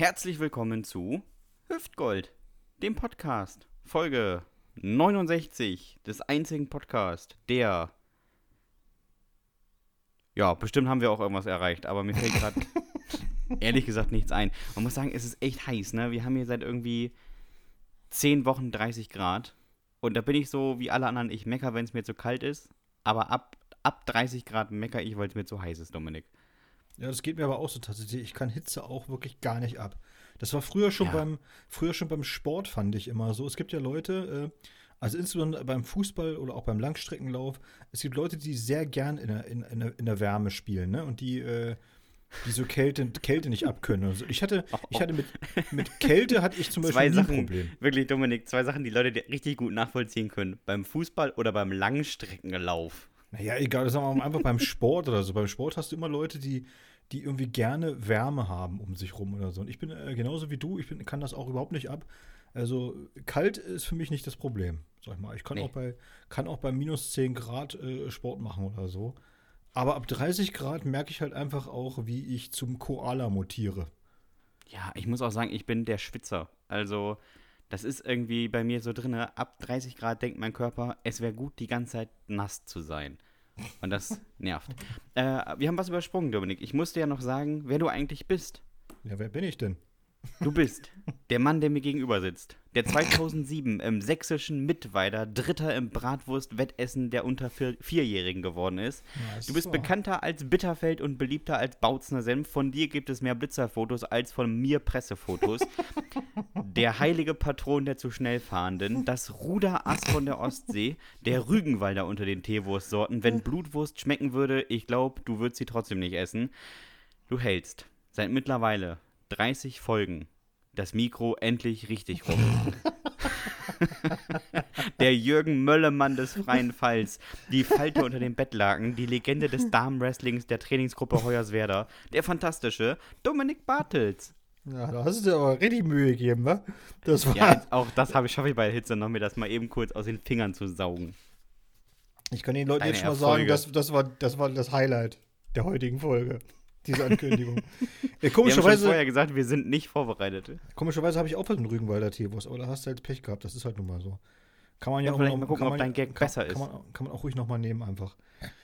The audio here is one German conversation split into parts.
Herzlich willkommen zu Hüftgold, dem Podcast, Folge 69 des einzigen Podcasts, der. Ja, bestimmt haben wir auch irgendwas erreicht, aber mir fällt gerade ehrlich gesagt nichts ein. Man muss sagen, es ist echt heiß, ne? Wir haben hier seit irgendwie 10 Wochen 30 Grad. Und da bin ich so wie alle anderen, ich mecker, wenn es mir zu kalt ist. Aber ab, ab 30 Grad mecker ich, weil es mir zu heiß ist, Dominik. Ja, das geht mir aber auch so tatsächlich. Ich kann Hitze auch wirklich gar nicht ab. Das war früher schon ja. beim früher schon beim Sport fand ich immer so. Es gibt ja Leute, äh, also insbesondere beim Fußball oder auch beim Langstreckenlauf, es gibt Leute, die sehr gern in der, in, in der, in der Wärme spielen, ne? Und die äh, die so Kälte, Kälte nicht abkönnen. Also ich hatte, ich hatte mit, mit Kälte hatte ich zum Beispiel zwei Sachen, ein Problem. Wirklich, Dominik, zwei Sachen, die Leute richtig gut nachvollziehen können. Beim Fußball oder beim Langstreckenlauf. Naja, egal, sagen wir mal einfach beim Sport oder so. Beim Sport hast du immer Leute, die, die irgendwie gerne Wärme haben um sich rum oder so. Und ich bin äh, genauso wie du, ich bin, kann das auch überhaupt nicht ab. Also kalt ist für mich nicht das Problem, sag ich mal. Ich kann, nee. auch, bei, kann auch bei minus 10 Grad äh, Sport machen oder so. Aber ab 30 Grad merke ich halt einfach auch, wie ich zum Koala mutiere. Ja, ich muss auch sagen, ich bin der Schwitzer. Also, das ist irgendwie bei mir so drin. Ab 30 Grad denkt mein Körper, es wäre gut, die ganze Zeit nass zu sein. Und das nervt. Äh, wir haben was übersprungen, Dominik. Ich musste ja noch sagen, wer du eigentlich bist. Ja, wer bin ich denn? Du bist der Mann, der mir gegenüber sitzt. Der 2007 im sächsischen Mittweida Dritter im Bratwurst-Wettessen der unter Vierjährigen geworden ist. Ja, du bist so. bekannter als Bitterfeld und beliebter als Bautzner Senf. Von dir gibt es mehr Blitzerfotos als von mir Pressefotos. der heilige Patron der zu schnell fahrenden, das Ruderass von der Ostsee, der Rügenwalder unter den Teewurstsorten. Wenn Blutwurst schmecken würde, ich glaube, du würdest sie trotzdem nicht essen. Du hältst seit mittlerweile 30 Folgen das Mikro endlich richtig rum. der Jürgen Möllemann des freien Falls, die Falte unter den Bettlaken, die Legende des Damenwrestlings der Trainingsgruppe Hoyerswerda, der fantastische Dominik Bartels. Ja, da hast du dir aber richtig Mühe gegeben, wa? Das war ja, auch das habe ich schaffe ich bei Hitze noch, mir das mal eben kurz aus den Fingern zu saugen. Ich kann den Leuten Deine jetzt schon mal sagen, das, das, war, das war das Highlight der heutigen Folge diese Ankündigung. ja, komischerweise, wir haben schon vorher gesagt, wir sind nicht vorbereitet. Komischerweise habe ich auch was mit Rügenwalder Teewurst, aber da hast du halt Pech gehabt. Das ist halt nun mal so. Kann man ja, ja auch mal gucken, ob dein Gag kann, besser kann ist. Man, kann man auch ruhig nochmal nehmen einfach.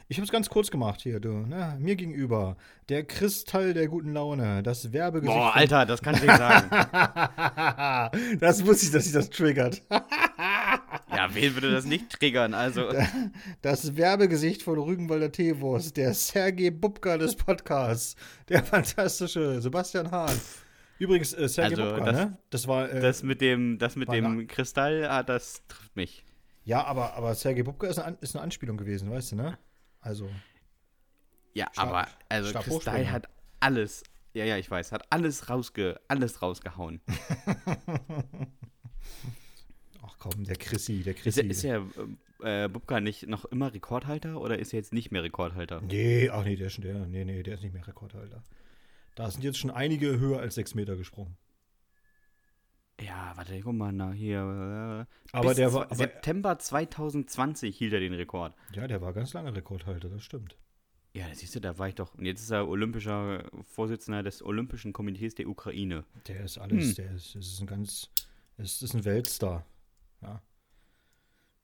Ich habe es ganz kurz gemacht hier, du. Ne? Mir gegenüber. Der Kristall der guten Laune. Das Werbegesicht. Boah, Alter, das kann ich nicht sagen. das wusste ich, dass sich das triggert. Ja, wen würde das nicht triggern? Also. Das Werbegesicht von Rügenwalder Teewurst, der Sergei Bubka des Podcasts, der fantastische Sebastian Hahn. Übrigens, äh, Sergei also, Bubka, das, ne? Das war. Äh, das mit dem, das mit dem Kristall, ah, das trifft mich. Ja, aber, aber Sergei Bubka ist eine, ist eine Anspielung gewesen, weißt du, ne? Also. Ja, Stab, aber also Kristall hat alles, ja, ja, ich weiß, hat alles rausge, alles rausgehauen. komm, der Chrissy, der Chrissy. Ist, ist ja äh, Bubka nicht noch immer Rekordhalter oder ist er jetzt nicht mehr Rekordhalter? Nee, ach nee, der ist schon der. Nee, nee, der ist nicht mehr Rekordhalter. Da sind jetzt schon einige höher als sechs Meter gesprungen. Ja, warte, guck mal nach hier. Äh, aber der war. Aber, September 2020 hielt er den Rekord. Ja, der war ganz lange Rekordhalter, das stimmt. Ja, das siehst du, da war ich doch. Und jetzt ist er olympischer Vorsitzender des Olympischen Komitees der Ukraine. Der ist alles, hm. der ist, ist ein ganz, ist, ist ein Weltstar. Ja.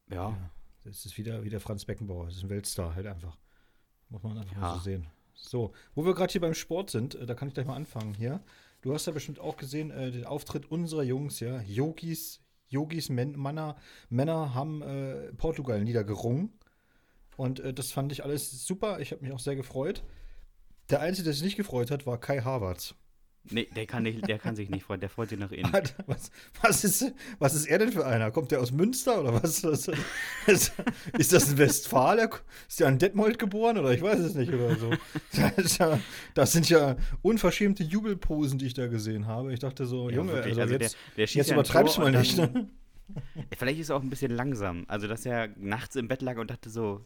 Ja. ja. Das ist wieder, wieder Franz Beckenbauer. Das ist ein Weltstar halt einfach. Muss man einfach ja. mal so sehen. So, wo wir gerade hier beim Sport sind, äh, da kann ich gleich mal anfangen hier. Du hast ja bestimmt auch gesehen, äh, den Auftritt unserer Jungs, ja. Yogis, Yogis, Männer, Männer haben äh, Portugal niedergerungen. Und äh, das fand ich alles super. Ich habe mich auch sehr gefreut. Der Einzige, der sich nicht gefreut hat, war Kai Havertz. Nee, der kann, nicht, der kann sich nicht freuen, der freut sich nach innen. Was, was, ist, was ist er denn für einer? Kommt der aus Münster oder was? was ist, ist das ein Westfaler? Ist der an Detmold geboren oder ich weiß es nicht oder so? Das, ja, das sind ja unverschämte Jubelposen, die ich da gesehen habe. Ich dachte so, ja, Junge, wirklich, also, also jetzt, der, der jetzt übertreibst du mal nicht. Ne? Vielleicht ist er auch ein bisschen langsam. Also, dass er nachts im Bett lag und dachte so,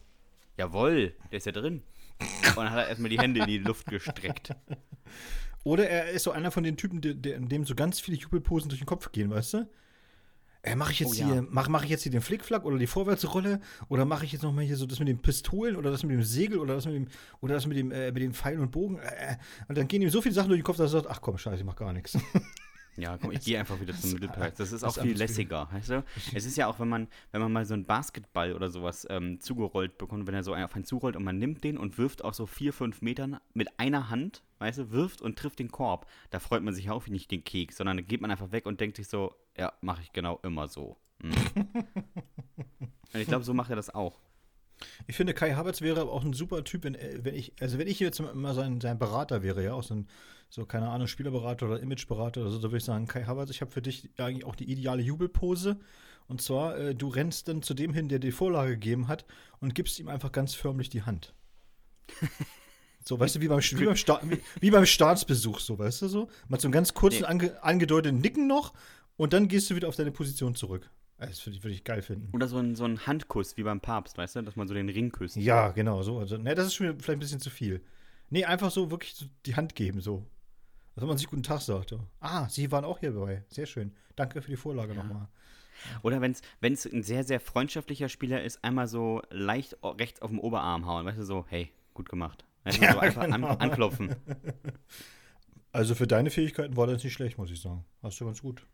jawohl, der ist ja drin. Und dann hat er erstmal die Hände in die Luft gestreckt. Oder er ist so einer von den Typen, der, der, dem so ganz viele Jubelposen durch den Kopf gehen, weißt du? Äh, mache ich jetzt oh, hier, ja. mache mach ich jetzt hier den Flickflack oder die Vorwärtsrolle oder mache ich jetzt nochmal hier so das mit den Pistolen oder das mit dem Segel oder das mit dem oder das mit dem äh, mit dem Pfeil und Bogen äh, äh und dann gehen ihm so viele Sachen durch den Kopf, dass er sagt, ach komm, scheiße, ich mach gar nichts. Ja, komm, ich gehe einfach wieder zum Mittelplatz. Das ist auch viel lässiger, weißt du? Es ist ja auch, wenn man, wenn man mal so einen Basketball oder sowas ähm, zugerollt bekommt, wenn er so auf einen zurollt und man nimmt den und wirft auch so vier, fünf Metern mit einer Hand, weißt du, wirft und trifft den Korb. Da freut man sich auch nicht den Keks, sondern da geht man einfach weg und denkt sich so, ja, mache ich genau immer so. Mhm. und ich glaube, so macht er das auch. Ich finde, Kai Havertz wäre auch ein super Typ, wenn, wenn ich, also wenn ich jetzt mal sein, sein Berater wäre, ja, auch so ein so, keine Ahnung, Spielerberater oder Imageberater oder so, da würde ich sagen, Kai Havertz, ich habe für dich eigentlich auch die ideale Jubelpose. Und zwar, äh, du rennst dann zu dem hin, der die Vorlage gegeben hat und gibst ihm einfach ganz förmlich die Hand. So, weißt du, wie beim, wie beim, Sta wie, beim Staatsbesuch, so, weißt du so? Mal so einen ganz kurzen, nee. ange angedeuteten Nicken noch und dann gehst du wieder auf deine Position zurück. Das würde ich, würd ich geil finden. Oder so ein, so ein Handkuss wie beim Papst, weißt du, dass man so den Ring küsst. Ja, genau, so. Also, ne, das ist schon vielleicht ein bisschen zu viel. Nee, einfach so wirklich so die Hand geben, so. Dass man sich guten Tag sagt. Ah, Sie waren auch hier dabei. Sehr schön. Danke für die Vorlage ja. nochmal. Oder wenn es ein sehr, sehr freundschaftlicher Spieler ist, einmal so leicht rechts auf dem Oberarm hauen. Weißt du, so, hey, gut gemacht. Du, ja, so einfach genau. an, anklopfen. Also für deine Fähigkeiten war das nicht schlecht, muss ich sagen. Hast du ganz gut.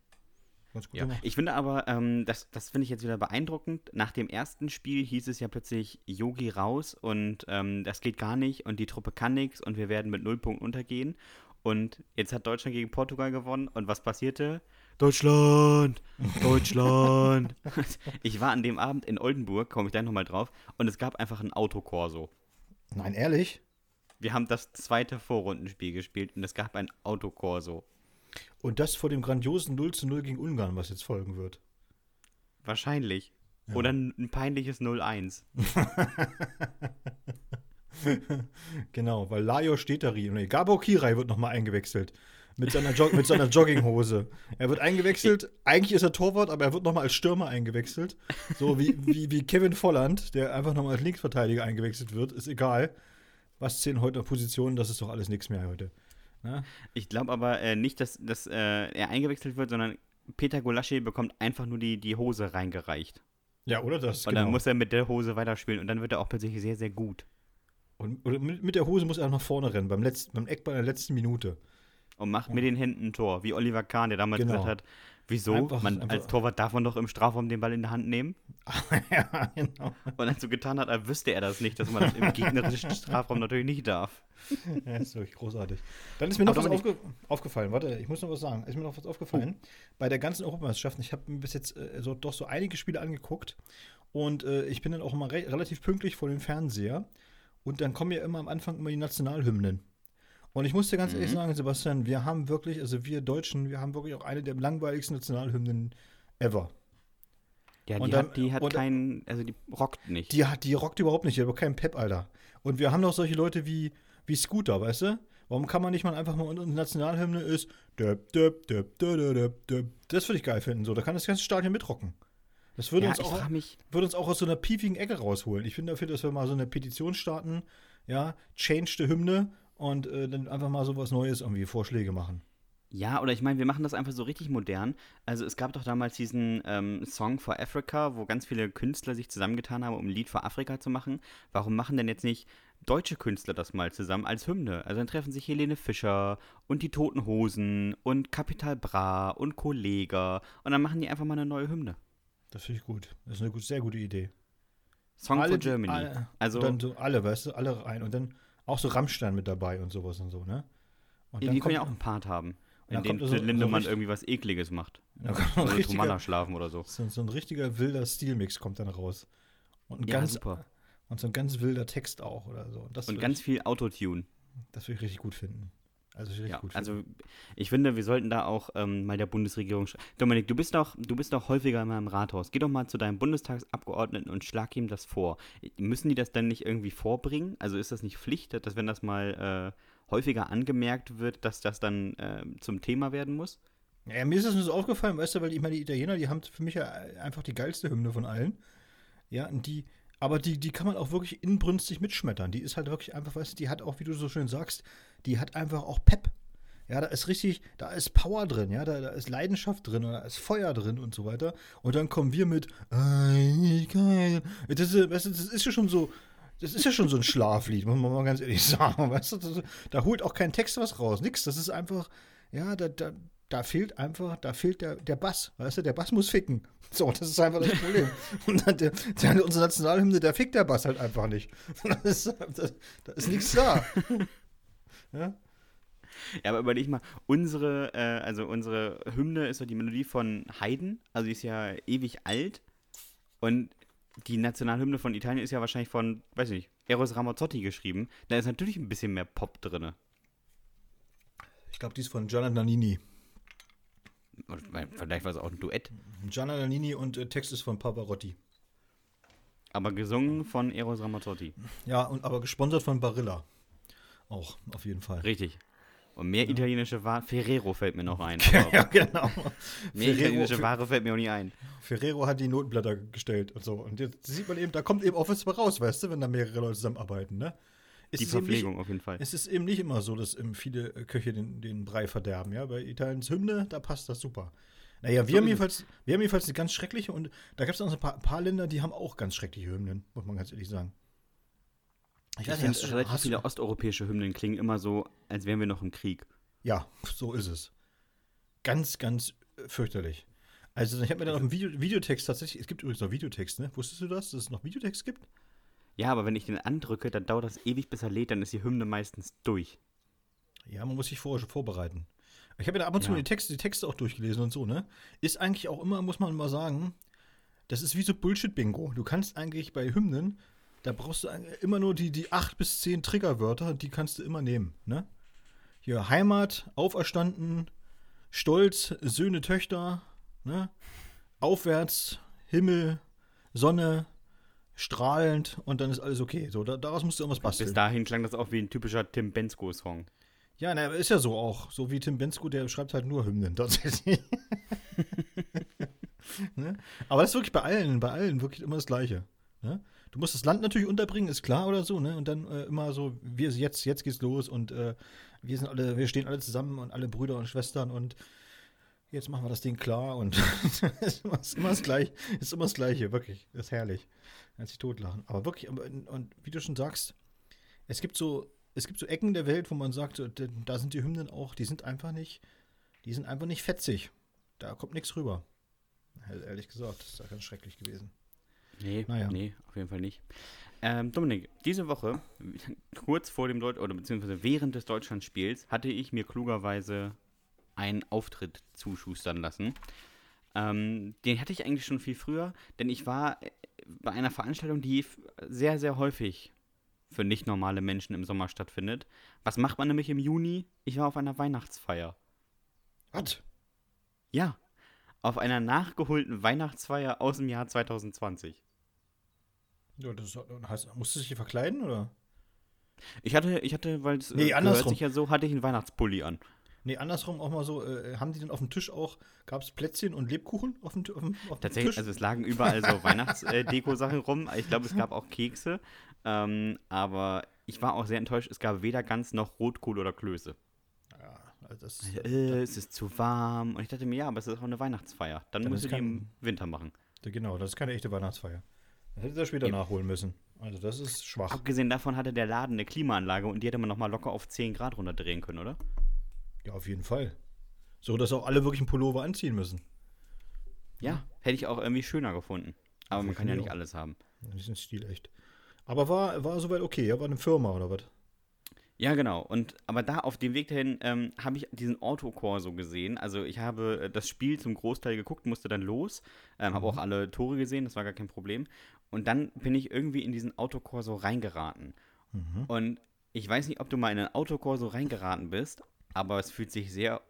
Ganz gut ja. gemacht. Ich finde aber, ähm, das, das finde ich jetzt wieder beeindruckend. Nach dem ersten Spiel hieß es ja plötzlich Yogi raus und ähm, das geht gar nicht und die Truppe kann nichts und wir werden mit null Punkten untergehen. Und jetzt hat Deutschland gegen Portugal gewonnen. Und was passierte? Deutschland! Deutschland! ich war an dem Abend in Oldenburg, komme ich gleich nochmal drauf, und es gab einfach ein Autokorso. Nein, ehrlich? Wir haben das zweite Vorrundenspiel gespielt und es gab ein Autokorso. Und das vor dem grandiosen 0 zu 0 gegen Ungarn, was jetzt folgen wird. Wahrscheinlich. Ja. Oder ein, ein peinliches 0-1. genau, weil Lajo steht da nee, Gabor Kirai wird nochmal eingewechselt. Mit seiner, Jog mit seiner Jogginghose. Er wird eingewechselt. Eigentlich ist er Torwart, aber er wird nochmal als Stürmer eingewechselt. So wie, wie, wie Kevin Volland, der einfach nochmal als Linksverteidiger eingewechselt wird. Ist egal. Was zählen heute Positionen? Das ist doch alles nichts mehr heute. Ne? Ich glaube aber äh, nicht, dass, dass äh, er eingewechselt wird, sondern Peter Golaschi bekommt einfach nur die, die Hose reingereicht. Ja, oder das? Und genau. dann muss er mit der Hose weiterspielen und dann wird er auch plötzlich sehr, sehr gut. Und mit, mit der Hose muss er auch nach vorne rennen, beim, letzten, beim Eckball in der letzten Minute. Und macht ja. mit den Händen ein Tor, wie Oliver Kahn, der damals genau. gesagt hat, wieso? Einfach, man, einfach, als Torwart darf man doch im Strafraum den Ball in der Hand nehmen. ja, genau. Und als so getan hat, er wüsste er das nicht, dass man das im gegnerischen Strafraum natürlich nicht darf. Ja, ist wirklich großartig. Dann ist mir noch Aber was aufge aufgefallen. Warte, ich muss noch was sagen. Ist mir noch was aufgefallen. Oh. Bei der ganzen Europameisterschaft, ich habe mir bis jetzt äh, so, doch so einige Spiele angeguckt und äh, ich bin dann auch immer re relativ pünktlich vor dem Fernseher. Und dann kommen ja immer am Anfang immer die Nationalhymnen. Und ich muss dir ganz mhm. ehrlich sagen, Sebastian, wir haben wirklich, also wir Deutschen, wir haben wirklich auch eine der langweiligsten Nationalhymnen ever. Ja, die, dann, hat, die hat keinen, also die rockt nicht. Die hat, die rockt überhaupt nicht, die hat aber keinen Pep, Alter. Und wir haben doch solche Leute wie, wie Scooter, weißt du? Warum kann man nicht mal einfach mal unsere Nationalhymne ist, das würde ich geil finden, so, da kann das ganze Stadion mitrocken. Das würde, ja, uns auch, würde uns auch aus so einer piefigen Ecke rausholen. Ich finde dafür, dass wir mal so eine Petition starten, ja, change the Hymne und äh, dann einfach mal so was Neues irgendwie Vorschläge machen. Ja, oder ich meine, wir machen das einfach so richtig modern. Also es gab doch damals diesen ähm, Song for Africa, wo ganz viele Künstler sich zusammengetan haben, um ein Lied für Afrika zu machen. Warum machen denn jetzt nicht deutsche Künstler das mal zusammen als Hymne? Also dann treffen sich Helene Fischer und die Toten Hosen und Capital Bra und Kollega und dann machen die einfach mal eine neue Hymne. Das finde ich gut. Das ist eine gut, sehr gute Idee. Song alle, for Germany. Alle, also dann so alle, weißt du, alle rein. Und dann auch so Rammstein mit dabei und sowas und so, ne? Und ja, die können ja auch einen Part haben, in dem so, Lindemann so irgendwie was Ekliges macht. Da kommt so richtiger, schlafen oder so. so. So ein richtiger wilder Stilmix kommt dann raus. Und ja, ganz, super. Und so ein ganz wilder Text auch oder so. Und, und ganz viel Autotune. Das würde ich richtig gut finden. Also richtig ja, gut. Also ich finde, wir sollten da auch ähm, mal der Bundesregierung. Dominik, du bist doch, du bist doch häufiger mal im Rathaus. Geh doch mal zu deinem Bundestagsabgeordneten und schlag ihm das vor. Müssen die das dann nicht irgendwie vorbringen? Also ist das nicht Pflicht, dass wenn das mal äh, häufiger angemerkt wird, dass das dann äh, zum Thema werden muss? Ja, mir ist das nur so aufgefallen, weißt du, weil ich meine, die Italiener, die haben für mich ja einfach die geilste Hymne von allen. Ja, und die, aber die, die kann man auch wirklich inbrünstig mitschmettern. Die ist halt wirklich einfach, weißt du, die hat auch, wie du so schön sagst, die hat einfach auch Pep. Ja, da ist richtig, da ist Power drin, ja, da, da ist Leidenschaft drin, da ist Feuer drin und so weiter. Und dann kommen wir mit, das ist, das ist ja schon so, das ist ja schon so ein Schlaflied, muss man mal ganz ehrlich sagen. Weißt du, da holt auch kein Text was raus, nix. Das ist einfach, ja, da, da, da fehlt einfach, da fehlt der, der Bass, weißt du, der Bass muss ficken. So, das ist einfach das Problem. Und dann der, der, unsere Nationalhymne, der fickt der Bass halt einfach nicht. Da ist, da ist nichts da. Ja? Ja, aber überleg mal, unsere, äh, also unsere Hymne ist doch die Melodie von Haydn, also die ist ja ewig alt. Und die Nationalhymne von Italien ist ja wahrscheinlich von, weiß ich nicht, Eros Ramazzotti geschrieben. Da ist natürlich ein bisschen mehr Pop drin. Ich glaube, die ist von Gianna Nannini. Vielleicht war es auch ein Duett. Gianna Nannini und äh, Text ist von Pavarotti. Aber gesungen von Eros Ramazzotti. Ja, und, aber gesponsert von Barilla. Auch, auf jeden Fall. Richtig. Und mehr ja. italienische Ware, Ferrero fällt mir noch ein. ja, genau. Mehr Ferrero, italienische Ware fällt mir auch nie ein. Ferrero hat die Notenblätter gestellt und so. Und jetzt sieht man eben, da kommt eben auch was raus, weißt du, wenn da mehrere Leute zusammenarbeiten, ne? Es die Verpflegung nicht, auf jeden Fall. Es ist eben nicht immer so, dass viele Köche den, den Brei verderben, ja. Bei Italiens Hymne, da passt das super. Naja, wir, so haben jedenfalls, wir haben jedenfalls eine ganz schreckliche und da gibt es auch ein paar, ein paar Länder, die haben auch ganz schreckliche Hymnen, muss man ganz ehrlich sagen. Ich, ich finde, relativ viele osteuropäische Hymnen klingen immer so, als wären wir noch im Krieg. Ja, so ist es. Ganz, ganz fürchterlich. Also ich habe mir dann noch einen Video, Videotext tatsächlich, es gibt übrigens noch Videotext, ne? Wusstest du das, dass es noch Videotext gibt? Ja, aber wenn ich den andrücke, dann dauert das ewig, bis er lädt, dann ist die Hymne meistens durch. Ja, man muss sich vorher schon vorbereiten. Ich habe ja ab und zu ja. die, Texte, die Texte auch durchgelesen und so, ne? Ist eigentlich auch immer, muss man mal sagen, das ist wie so Bullshit-Bingo. Du kannst eigentlich bei Hymnen, da brauchst du immer nur die, die acht bis zehn Triggerwörter, die kannst du immer nehmen, ne? Hier Heimat, auferstanden, Stolz, Söhne, Töchter, ne? Aufwärts, Himmel, Sonne, strahlend und dann ist alles okay. So, da, daraus musst du irgendwas basteln. Bis dahin klang das auch wie ein typischer Tim Bensko-Song. Ja, na, ist ja so auch. So wie Tim Bensko, der schreibt halt nur Hymnen tatsächlich. ne? Aber das ist wirklich bei allen, bei allen wirklich immer das Gleiche. Ne? Du musst das Land natürlich unterbringen, ist klar oder so, ne? Und dann äh, immer so, wir jetzt, jetzt geht's los und äh, wir sind alle, wir stehen alle zusammen und alle Brüder und Schwestern und jetzt machen wir das Ding klar und ist, immer, ist immer das Gleiche, ist immer das Gleiche, wirklich. Das ist herrlich. Als sich totlachen. Aber wirklich, und, wie du schon sagst, es gibt so es gibt so Ecken der Welt, wo man sagt, da sind die Hymnen auch, die sind einfach nicht, die sind einfach nicht fetzig. Da kommt nichts rüber. Ehrlich gesagt, das ist ja ganz schrecklich gewesen. Nee, naja. nee, auf jeden Fall nicht. Ähm, Dominik, diese Woche, kurz vor dem Deut oder beziehungsweise während des Deutschlandspiels, hatte ich mir klugerweise einen Auftritt zuschustern lassen. Ähm, den hatte ich eigentlich schon viel früher, denn ich war äh, bei einer Veranstaltung, die sehr, sehr häufig für nicht normale Menschen im Sommer stattfindet. Was macht man nämlich im Juni? Ich war auf einer Weihnachtsfeier. Was? Ja, auf einer nachgeholten Weihnachtsfeier aus dem Jahr 2020. Ja, das heißt, musst du dich hier verkleiden, oder? Ich hatte, ich hatte, weil es nee, andersrum. sich ja so, hatte ich einen Weihnachtspulli an. Nee, andersrum auch mal so, äh, haben die denn auf dem Tisch auch, gab es Plätzchen und Lebkuchen auf dem, auf dem, auf Tatsächlich, Tisch? also es lagen überall so Weihnachtsdeko-Sachen rum. Ich glaube, es gab auch Kekse. Ähm, aber ich war auch sehr enttäuscht, es gab weder Gans noch Rotkohl oder Klöße. Ja, also das, äh, es ist zu warm. Und ich dachte mir, ja, aber es ist auch eine Weihnachtsfeier. Dann, dann du die im Winter machen. Genau, das ist keine echte Weihnachtsfeier. Das hätte er später Eben. nachholen müssen. Also das ist schwach. Abgesehen davon hatte der Laden eine Klimaanlage und die hätte man nochmal locker auf 10 Grad runterdrehen können, oder? Ja, auf jeden Fall. So, dass auch alle wirklich einen Pullover anziehen müssen. Ja, hätte ich auch irgendwie schöner gefunden. Aber man kann ja nicht alles haben. Das ist ein Stil echt. Aber war, war soweit okay, ja? War eine Firma oder was? Ja, genau. Und aber da auf dem Weg dahin ähm, habe ich diesen Autokorso gesehen. Also ich habe äh, das Spiel zum Großteil geguckt, musste dann los, ähm, habe mhm. auch alle Tore gesehen, das war gar kein Problem. Und dann bin ich irgendwie in diesen Autokorso reingeraten. Mhm. Und ich weiß nicht, ob du mal in einen Autokorso reingeraten bist, aber es fühlt sich sehr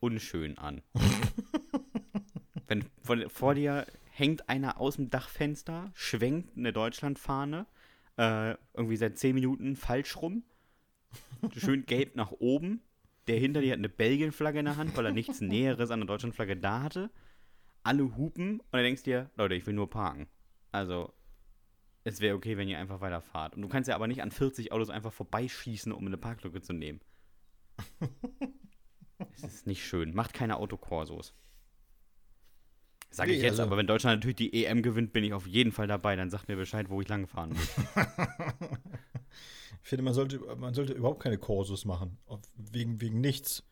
unschön an. Wenn vor, vor dir hängt einer aus dem Dachfenster, schwenkt eine Deutschlandfahne äh, irgendwie seit 10 Minuten falsch rum. Schön gelb nach oben. Der hinter dir hat eine Belgien-Flagge in der Hand, weil er nichts Näheres an der Deutschland-Flagge da hatte. Alle hupen und du denkst dir, Leute, ich will nur parken. Also, es wäre okay, wenn ihr einfach weiterfahrt. Und du kannst ja aber nicht an 40 Autos einfach vorbeischießen, um eine Parklücke zu nehmen. es ist nicht schön. Macht keine Autokorsos. Sage ich jetzt, also, aber wenn Deutschland natürlich die EM gewinnt, bin ich auf jeden Fall dabei. Dann sagt mir Bescheid, wo ich lang fahren muss. ich finde, man sollte, man sollte überhaupt keine Korsos machen. Wegen, wegen nichts.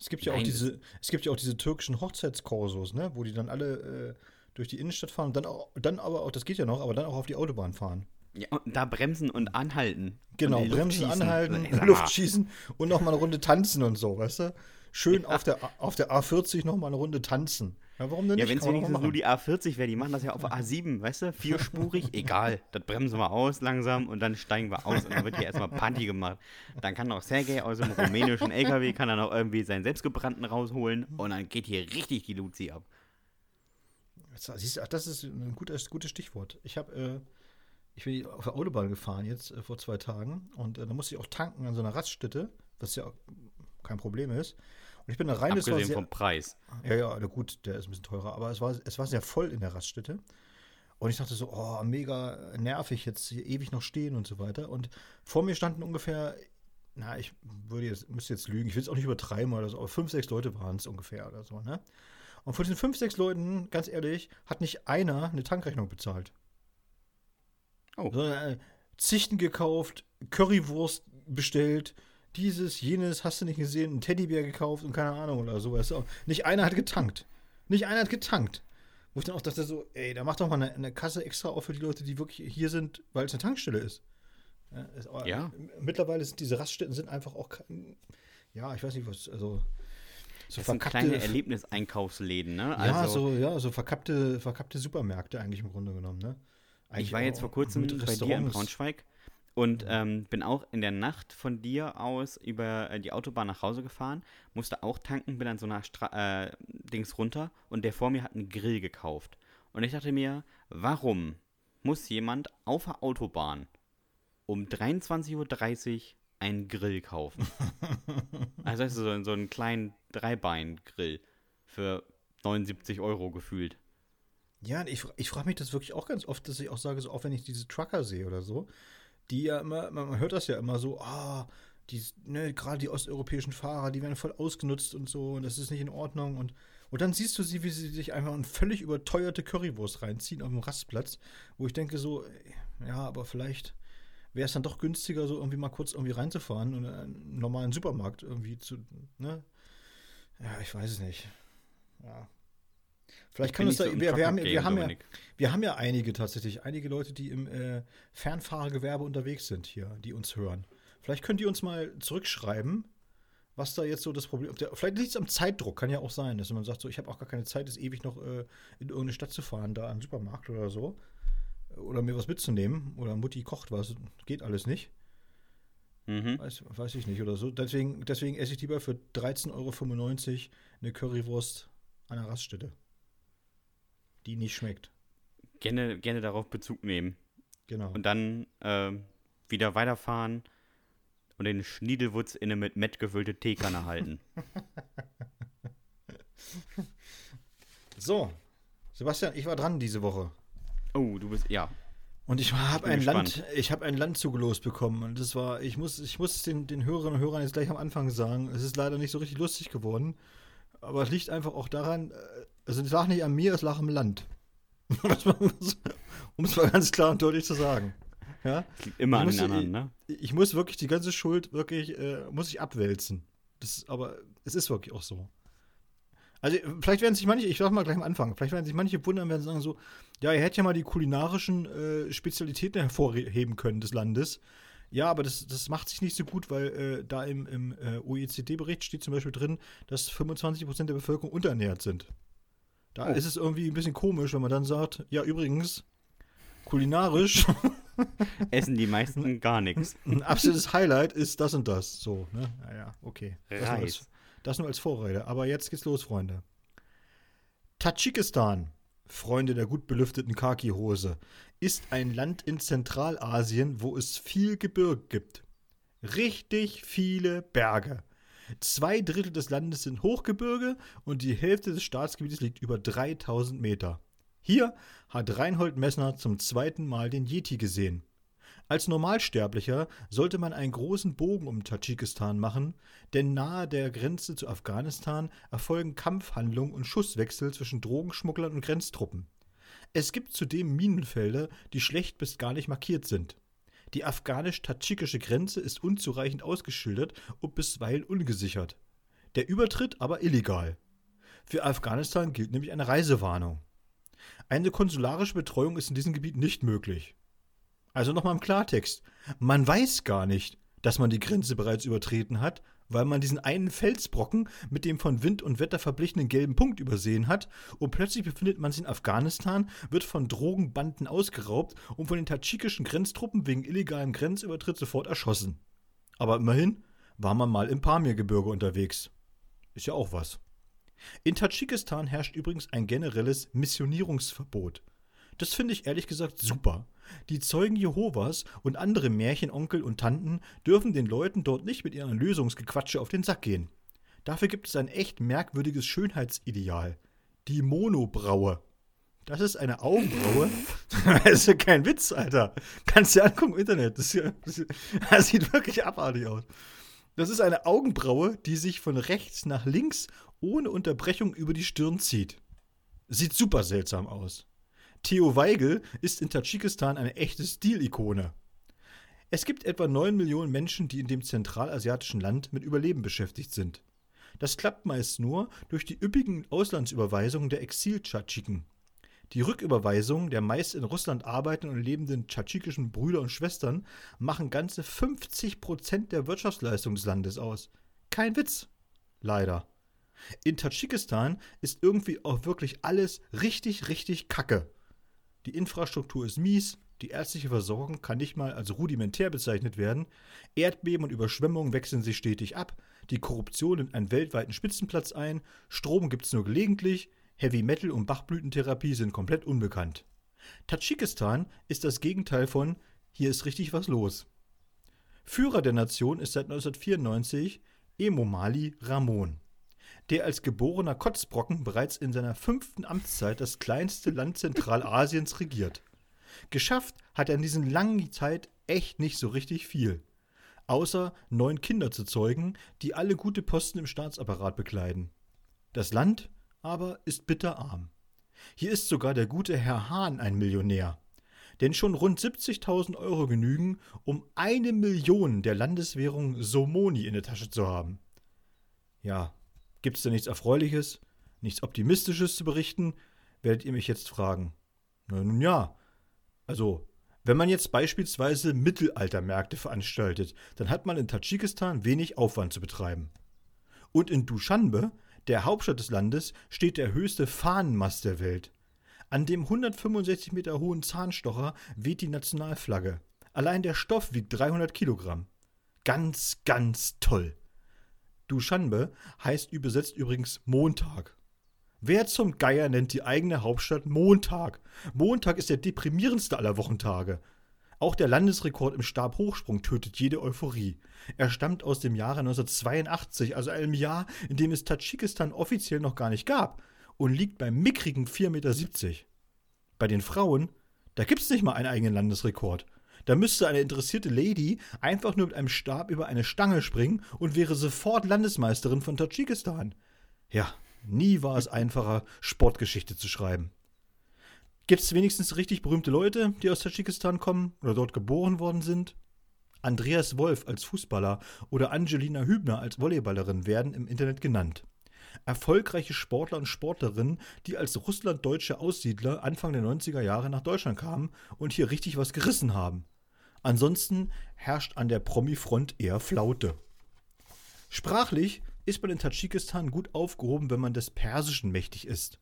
Es gibt ja Nein, auch diese, es gibt ja auch diese türkischen Hochzeitskorsos, ne, wo die dann alle äh, durch die Innenstadt fahren und dann, auch, dann aber auch, das geht ja noch, aber dann auch auf die Autobahn fahren. Ja, und da bremsen und anhalten. Genau, und bremsen, anhalten, Luft schießen und nochmal eine Runde tanzen und so, weißt du? Schön ja. auf, der, auf der A40 nochmal eine Runde tanzen. Ja, warum denn ja, wenn es wenigstens nur die A40 wäre, die machen das ja auf A7, weißt du? Vierspurig, egal. Das bremsen wir aus langsam und dann steigen wir aus und dann wird hier erstmal Party gemacht. Dann kann auch Sergei aus dem rumänischen LKW, kann dann auch irgendwie seinen selbstgebrannten rausholen und dann geht hier richtig die Luzi ab. Siehst du, ach, das ist ein gutes, gutes Stichwort. Ich habe, äh, ich bin auf der Autobahn gefahren jetzt äh, vor zwei Tagen und äh, da musste ich auch tanken an so einer Raststätte, was ja kein Problem ist. Und ich bin da rein. Abgesehen sehr, vom Preis. Ja, ja, gut, der ist ein bisschen teurer, aber es war, es war sehr voll in der Raststätte. Und ich dachte so, oh, mega nervig, jetzt hier ewig noch stehen und so weiter. Und vor mir standen ungefähr, na, ich würde jetzt, müsste jetzt lügen, ich will es auch nicht übertreiben oder so, aber fünf, sechs Leute waren es ungefähr oder so, ne? Und von diesen fünf, sechs Leuten, ganz ehrlich, hat nicht einer eine Tankrechnung bezahlt. Oh. Sondern äh, Zichten gekauft, Currywurst bestellt, dieses, jenes, hast du nicht gesehen, ein Teddybär gekauft und keine Ahnung oder sowas. Nicht einer hat getankt. Nicht einer hat getankt. Wo ich dann auch dachte so, ey, da macht doch mal eine, eine Kasse extra auf für die Leute, die wirklich hier sind, weil es eine Tankstelle ist. Ja. Mittlerweile sind diese Raststätten sind einfach auch, ja, ich weiß nicht was, also so das verkappte, sind kleine Erlebniseinkaufsläden, ne? Also, ja, so, ja, so verkappte, verkappte Supermärkte eigentlich im Grunde genommen, ne? Eigentlich ich war jetzt vor kurzem bei dir in Braunschweig und ähm, bin auch in der Nacht von dir aus über äh, die Autobahn nach Hause gefahren, musste auch tanken, bin an so einer Stra äh, Dings runter und der vor mir hat einen Grill gekauft. Und ich dachte mir, warum muss jemand auf der Autobahn um 23.30 Uhr einen Grill kaufen? also das ist so, so einen kleinen Dreibein-Grill für 79 Euro gefühlt. Ja, ich, ich frage mich das wirklich auch ganz oft, dass ich auch sage, so auch wenn ich diese Trucker sehe oder so, die ja immer, man hört das ja immer so, ah, die, ne, gerade die osteuropäischen Fahrer, die werden voll ausgenutzt und so, und das ist nicht in Ordnung. Und, und dann siehst du sie, wie sie sich einfach eine völlig überteuerte Currywurst reinziehen auf dem Rastplatz, wo ich denke so, ja, aber vielleicht wäre es dann doch günstiger, so irgendwie mal kurz irgendwie reinzufahren und einen normalen Supermarkt irgendwie zu, ne? Ja, ich weiß es nicht. Ja, Vielleicht können uns da, wir, wir, haben, wir, haben ja, wir haben ja einige tatsächlich, einige Leute, die im äh, Fernfahrergewerbe unterwegs sind hier, die uns hören. Vielleicht könnt ihr uns mal zurückschreiben, was da jetzt so das Problem ist. Vielleicht liegt es am Zeitdruck, kann ja auch sein, dass man sagt, so, ich habe auch gar keine Zeit, ist ewig noch äh, in irgendeine Stadt zu fahren, da an den Supermarkt oder so. Oder mir was mitzunehmen. Oder Mutti kocht was, geht alles nicht. Mhm. Weiß, weiß ich nicht oder so. Deswegen, deswegen esse ich lieber für 13,95 Euro eine Currywurst an der Raststätte die nicht schmeckt. Gerne, gerne darauf Bezug nehmen. Genau. Und dann äh, wieder weiterfahren und den Schniedelwutz in eine mit Mett gefüllte Teekanne halten. so, Sebastian, ich war dran diese Woche. Oh, du bist, ja. Und ich habe ein Land, ich habe ein Land zugelost bekommen. Und das war, ich muss, ich muss den, den Hörerinnen und Hörern jetzt gleich am Anfang sagen, es ist leider nicht so richtig lustig geworden. Aber es liegt einfach auch daran, äh, also es lag nicht an mir, es lag am Land. um es mal ganz klar und deutlich zu sagen. Ja? Immer an den anderen, ne? Ich muss wirklich die ganze Schuld wirklich, äh, muss ich abwälzen. Das, aber es ist wirklich auch so. Also vielleicht werden sich manche, ich sag mal gleich am Anfang, vielleicht werden sich manche wundern, werden sagen so, ja, ihr hättet ja mal die kulinarischen äh, Spezialitäten hervorheben können des Landes. Ja, aber das, das macht sich nicht so gut, weil äh, da im, im äh, OECD-Bericht steht zum Beispiel drin, dass 25% der Bevölkerung unterernährt sind. Da oh. ist es irgendwie ein bisschen komisch, wenn man dann sagt, ja, übrigens, kulinarisch essen die meisten gar nichts. Ein absolutes Highlight ist das und das. So, ne? Naja, okay. Das Reis. Das nur als Vorrede. Aber jetzt geht's los, Freunde. Tadschikistan, Freunde der gut belüfteten Khaki-Hose, ist ein Land in Zentralasien, wo es viel Gebirge gibt. Richtig viele Berge. Zwei Drittel des Landes sind Hochgebirge und die Hälfte des Staatsgebietes liegt über 3000 Meter. Hier hat Reinhold Messner zum zweiten Mal den Yeti gesehen. Als Normalsterblicher sollte man einen großen Bogen um Tadschikistan machen, denn nahe der Grenze zu Afghanistan erfolgen Kampfhandlungen und Schusswechsel zwischen Drogenschmugglern und Grenztruppen. Es gibt zudem Minenfelder, die schlecht bis gar nicht markiert sind. Die afghanisch-tadschikische Grenze ist unzureichend ausgeschildert und bisweilen ungesichert. Der Übertritt aber illegal. Für Afghanistan gilt nämlich eine Reisewarnung. Eine konsularische Betreuung ist in diesem Gebiet nicht möglich. Also nochmal im Klartext. Man weiß gar nicht, dass man die Grenze bereits übertreten hat, weil man diesen einen Felsbrocken mit dem von Wind und Wetter verblichenen gelben Punkt übersehen hat und plötzlich befindet man sich in Afghanistan, wird von Drogenbanden ausgeraubt und von den tadschikischen Grenztruppen wegen illegalem Grenzübertritt sofort erschossen. Aber immerhin war man mal im Pamirgebirge unterwegs. Ist ja auch was. In Tadschikistan herrscht übrigens ein generelles Missionierungsverbot. Das finde ich ehrlich gesagt super. Die Zeugen Jehovas und andere Märchenonkel und Tanten dürfen den Leuten dort nicht mit ihrem Lösungsgequatsche auf den Sack gehen. Dafür gibt es ein echt merkwürdiges Schönheitsideal. Die Monobraue. Das ist eine Augenbraue. das ist ja kein Witz, Alter. Kannst du dir angucken im Internet. Das, ja, das sieht wirklich abartig aus. Das ist eine Augenbraue, die sich von rechts nach links ohne Unterbrechung über die Stirn zieht. Sieht super seltsam aus. Theo Weigel ist in Tadschikistan eine echte Stilikone. Es gibt etwa 9 Millionen Menschen, die in dem zentralasiatischen Land mit Überleben beschäftigt sind. Das klappt meist nur durch die üppigen Auslandsüberweisungen der Exil-Tschatschiken. Die Rücküberweisungen der meist in Russland arbeitenden und lebenden tschatschikischen Brüder und Schwestern machen ganze 50 Prozent der Wirtschaftsleistung des Landes aus. Kein Witz. Leider. In Tadschikistan ist irgendwie auch wirklich alles richtig, richtig kacke. Die Infrastruktur ist mies, die ärztliche Versorgung kann nicht mal als rudimentär bezeichnet werden, Erdbeben und Überschwemmungen wechseln sich stetig ab, die Korruption nimmt einen weltweiten Spitzenplatz ein, Strom gibt es nur gelegentlich, Heavy Metal und Bachblütentherapie sind komplett unbekannt. Tadschikistan ist das Gegenteil von hier ist richtig was los. Führer der Nation ist seit 1994 Emomali Ramon der als geborener Kotzbrocken bereits in seiner fünften Amtszeit das kleinste Land Zentralasiens regiert. Geschafft hat er in dieser langen Zeit echt nicht so richtig viel. Außer neun Kinder zu zeugen, die alle gute Posten im Staatsapparat bekleiden. Das Land aber ist bitterarm. Hier ist sogar der gute Herr Hahn ein Millionär. Denn schon rund 70.000 Euro genügen, um eine Million der Landeswährung Somoni in der Tasche zu haben. Ja, Gibt es denn nichts Erfreuliches, nichts Optimistisches zu berichten, werdet ihr mich jetzt fragen. Na, nun ja. Also, wenn man jetzt beispielsweise Mittelaltermärkte veranstaltet, dann hat man in Tadschikistan wenig Aufwand zu betreiben. Und in Duschanbe, der Hauptstadt des Landes, steht der höchste Fahnenmast der Welt. An dem 165 Meter hohen Zahnstocher weht die Nationalflagge. Allein der Stoff wiegt 300 Kilogramm. Ganz, ganz toll. Duschanbe heißt übersetzt übrigens Montag. Wer zum Geier nennt die eigene Hauptstadt Montag? Montag ist der deprimierendste aller Wochentage. Auch der Landesrekord im Stabhochsprung tötet jede Euphorie. Er stammt aus dem Jahre 1982, also einem Jahr, in dem es Tadschikistan offiziell noch gar nicht gab, und liegt beim mickrigen 4,70 Meter. Bei den Frauen, da gibt's nicht mal einen eigenen Landesrekord. Da müsste eine interessierte Lady einfach nur mit einem Stab über eine Stange springen und wäre sofort Landesmeisterin von Tadschikistan. Ja, nie war es einfacher, Sportgeschichte zu schreiben. Gibt es wenigstens richtig berühmte Leute, die aus Tadschikistan kommen oder dort geboren worden sind? Andreas Wolf als Fußballer oder Angelina Hübner als Volleyballerin werden im Internet genannt. Erfolgreiche Sportler und Sportlerinnen, die als russlanddeutsche Aussiedler Anfang der 90er Jahre nach Deutschland kamen und hier richtig was gerissen haben. Ansonsten herrscht an der Promi-Front eher Flaute. Sprachlich ist man in Tadschikistan gut aufgehoben, wenn man des Persischen mächtig ist.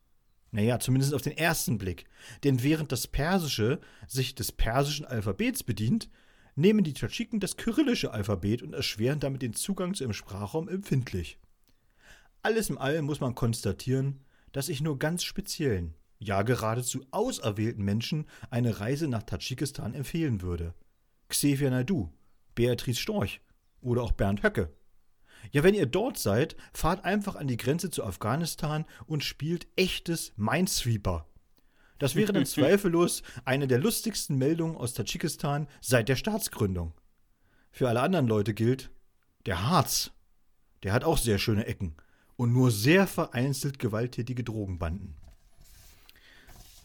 Naja, zumindest auf den ersten Blick. Denn während das Persische sich des persischen Alphabets bedient, nehmen die Tadschiken das kyrillische Alphabet und erschweren damit den Zugang zu ihrem Sprachraum empfindlich. Alles in allem muss man konstatieren, dass ich nur ganz speziellen, ja geradezu auserwählten Menschen eine Reise nach Tadschikistan empfehlen würde. Xavier Naidu, Beatrice Storch oder auch Bernd Höcke. Ja, wenn ihr dort seid, fahrt einfach an die Grenze zu Afghanistan und spielt echtes Minesweeper. Das wäre dann zweifellos eine der lustigsten Meldungen aus Tadschikistan seit der Staatsgründung. Für alle anderen Leute gilt, der Harz, der hat auch sehr schöne Ecken und nur sehr vereinzelt gewalttätige Drogenbanden.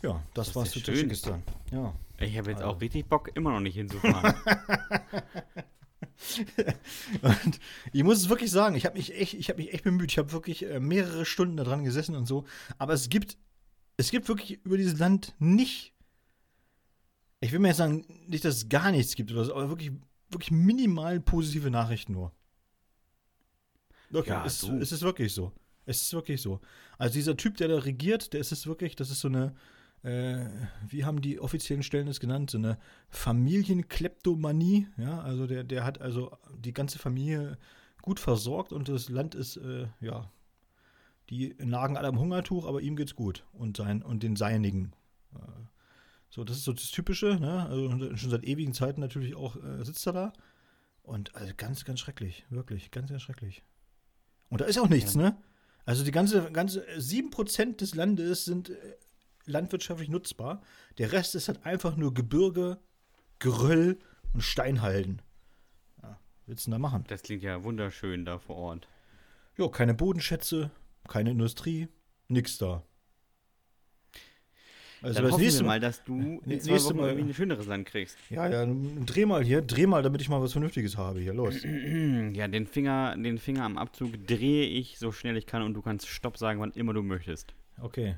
Ja, das, das war's zu Tadschikistan. Ja. Ich habe jetzt also. auch richtig Bock, immer noch nicht hinzufahren. und ich muss es wirklich sagen, ich habe mich echt, ich habe mich echt bemüht. Ich habe wirklich äh, mehrere Stunden da dran gesessen und so. Aber es gibt, es gibt wirklich über dieses Land nicht. Ich will mir jetzt sagen, nicht, dass es gar nichts gibt oder so, aber wirklich, wirklich minimal positive Nachrichten nur. Okay, ja, es, es ist wirklich so. Es ist wirklich so. Also dieser Typ, der da regiert, der ist es wirklich, das ist so eine, äh, wie haben die offiziellen Stellen es genannt, so eine Familienkleptomanie. Ja, also der, der hat also die ganze Familie gut versorgt und das Land ist, äh, ja, die nagen alle am Hungertuch, aber ihm geht's gut und, sein, und den Seinigen. Äh, so, das ist so das Typische, ne? Also schon seit ewigen Zeiten natürlich auch äh, sitzt er da. Und also ganz, ganz schrecklich, wirklich, ganz, ganz schrecklich. Und da ist auch nichts, ja. ne? Also die ganze, ganze 7% des Landes sind äh, landwirtschaftlich nutzbar. Der Rest ist halt einfach nur Gebirge, Geröll und Steinhalden. Ja, willst du denn da machen? Das klingt ja wunderschön da vor Ort. Jo, keine Bodenschätze, keine Industrie, nix da. Also Dann das hoffen nächste wir mal, dass du in zwei Wochen Mal, irgendwie ein schöneres Land kriegst. Ja, ja, dreh mal hier, dreh mal, damit ich mal was Vernünftiges habe. Hier, los. Ja, den Finger, den Finger am Abzug drehe ich so schnell ich kann und du kannst Stopp sagen, wann immer du möchtest. Okay.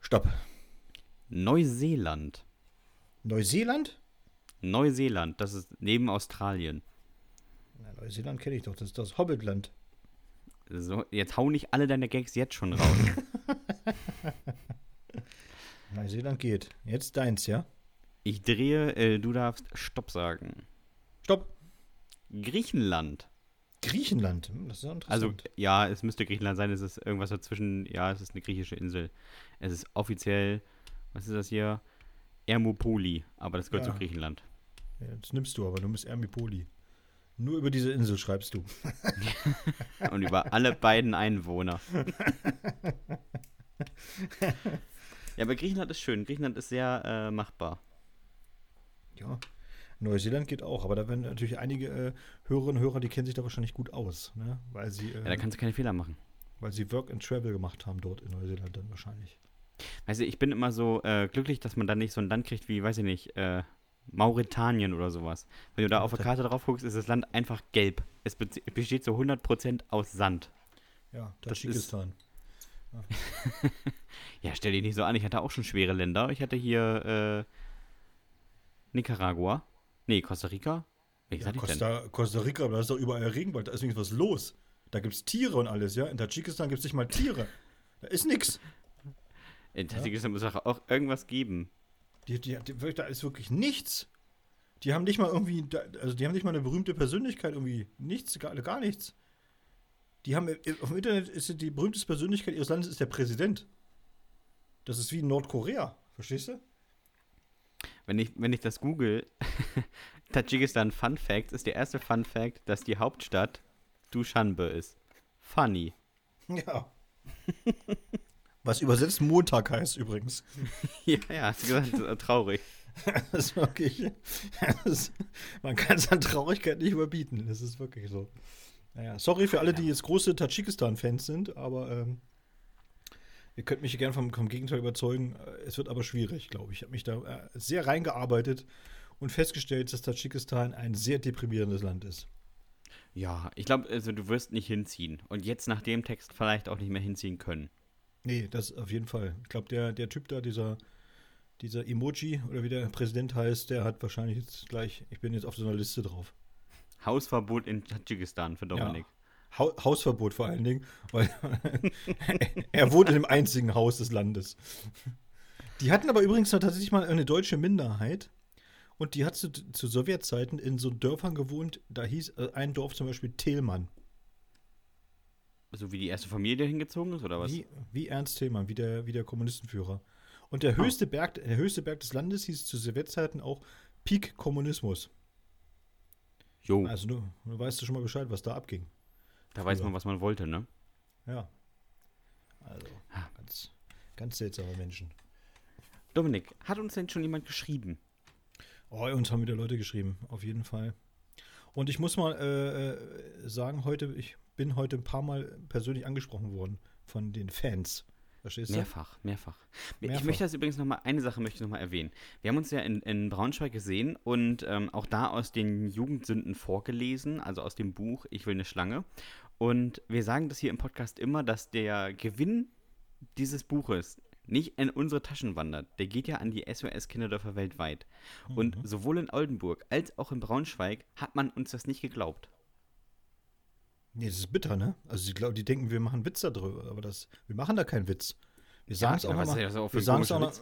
Stopp. Neuseeland. Neuseeland? Neuseeland, das ist neben Australien. Na, Neuseeland kenne ich doch, das ist das Hobbitland. So, jetzt hau nicht alle deine Gags jetzt schon raus. Neuseeland geht. Jetzt deins, ja? Ich drehe, äh, du darfst Stopp sagen. Stopp. Griechenland. Griechenland, hm, das ist ja interessant. Also, ja, es müsste Griechenland sein, es ist irgendwas dazwischen, ja, es ist eine griechische Insel. Es ist offiziell, was ist das hier? Ermopoli, aber das gehört ja. zu Griechenland. Ja, das nimmst du, aber du bist Ermopoli. Nur über diese Insel schreibst du. Und über alle beiden Einwohner. ja, aber Griechenland ist schön. Griechenland ist sehr äh, machbar. Ja, Neuseeland geht auch, aber da werden natürlich einige äh, Hörerinnen und Hörer, die kennen sich da wahrscheinlich gut aus, ne? Weil sie. Äh, ja, da kannst du keine Fehler machen. Weil sie Work and Travel gemacht haben dort in Neuseeland dann wahrscheinlich. Weißt du, ich bin immer so äh, glücklich, dass man dann nicht so ein Land kriegt wie, weiß ich nicht, äh, Mauretanien oder sowas. Wenn du da auf der Karte drauf guckst, ist das Land einfach gelb. Es besteht so 100% aus Sand. Ja, Tadschikistan. Ja. ja, stell dich nicht so an. Ich hatte auch schon schwere Länder. Ich hatte hier äh, Nicaragua. Nee, Costa Rica. Welches ja, Costa, Costa Rica, da ist doch überall Regenwald. Da ist wenigstens was los. Da gibt es Tiere und alles, ja. In Tadschikistan gibt es nicht mal Tiere. Da ist nichts. In Tadschikistan ja. muss auch irgendwas geben. Die, die, die, da ist wirklich nichts. Die haben nicht mal irgendwie, also die haben nicht mal eine berühmte Persönlichkeit irgendwie. Nichts, gar, gar nichts. Die haben, auf dem Internet ist die berühmteste Persönlichkeit ihres Landes ist der Präsident. Das ist wie in Nordkorea. Verstehst du? Wenn ich, wenn ich das google, Tadschikistan Fun Facts, ist der erste Fun Fact, dass die Hauptstadt Dushanbe ist. Funny. Ja. Was übersetzt Montag heißt übrigens. ja, ja, hast du gesagt, traurig. das ist wirklich. Das, man kann es an Traurigkeit nicht überbieten. Das ist wirklich so. Naja, sorry für alle, die jetzt große Tadschikistan-Fans sind, aber ähm, ihr könnt mich gerne vom, vom, Gegenteil überzeugen. Es wird aber schwierig, glaube ich. Ich habe mich da äh, sehr reingearbeitet und festgestellt, dass Tadschikistan ein sehr deprimierendes Land ist. Ja, ich glaube, also du wirst nicht hinziehen. Und jetzt nach dem Text vielleicht auch nicht mehr hinziehen können. Nee, das auf jeden Fall. Ich glaube, der, der Typ da, dieser, dieser Emoji oder wie der Präsident heißt, der hat wahrscheinlich jetzt gleich, ich bin jetzt auf so einer Liste drauf. Hausverbot in Tadschikistan für Dominik. Ja, ha Hausverbot vor allen Dingen, weil er wohnt in dem einzigen Haus des Landes. Die hatten aber übrigens tatsächlich mal eine deutsche Minderheit und die hat zu, zu Sowjetzeiten in so Dörfern gewohnt, da hieß äh, ein Dorf zum Beispiel Thelmann. So wie die erste Familie hingezogen ist, oder was? Wie, wie Ernst Thälmann, wie der, wie der Kommunistenführer. Und der ah. höchste, ah. Berg, der höchste Berg des Landes hieß zu Sowjetzeiten auch Peak Kommunismus. Jo. Also du, du weißt du schon mal Bescheid, was da abging. Da weiß man, was man wollte, ne? Ja. Also, ganz, ganz seltsame Menschen. Dominik, hat uns denn schon jemand geschrieben? Oh, uns haben wieder Leute geschrieben, auf jeden Fall. Und ich muss mal äh, äh sagen, heute, ich bin heute ein paar Mal persönlich angesprochen worden von den Fans. Verstehst du? Mehrfach, mehrfach. mehrfach. Ich möchte das übrigens nochmal, eine Sache möchte ich nochmal erwähnen. Wir haben uns ja in, in Braunschweig gesehen und ähm, auch da aus den Jugendsünden vorgelesen, also aus dem Buch Ich will eine Schlange. Und wir sagen das hier im Podcast immer, dass der Gewinn dieses Buches nicht in unsere Taschen wandert. Der geht ja an die SOS Kinderdörfer weltweit. Mhm. Und sowohl in Oldenburg als auch in Braunschweig hat man uns das nicht geglaubt. Nee, das ist bitter, ne? Also die, glaub, die denken, wir machen Witz darüber, aber das, wir machen da keinen Witz. Wir sagen es ja, auch nochmal. Wir sagen es auch, noch,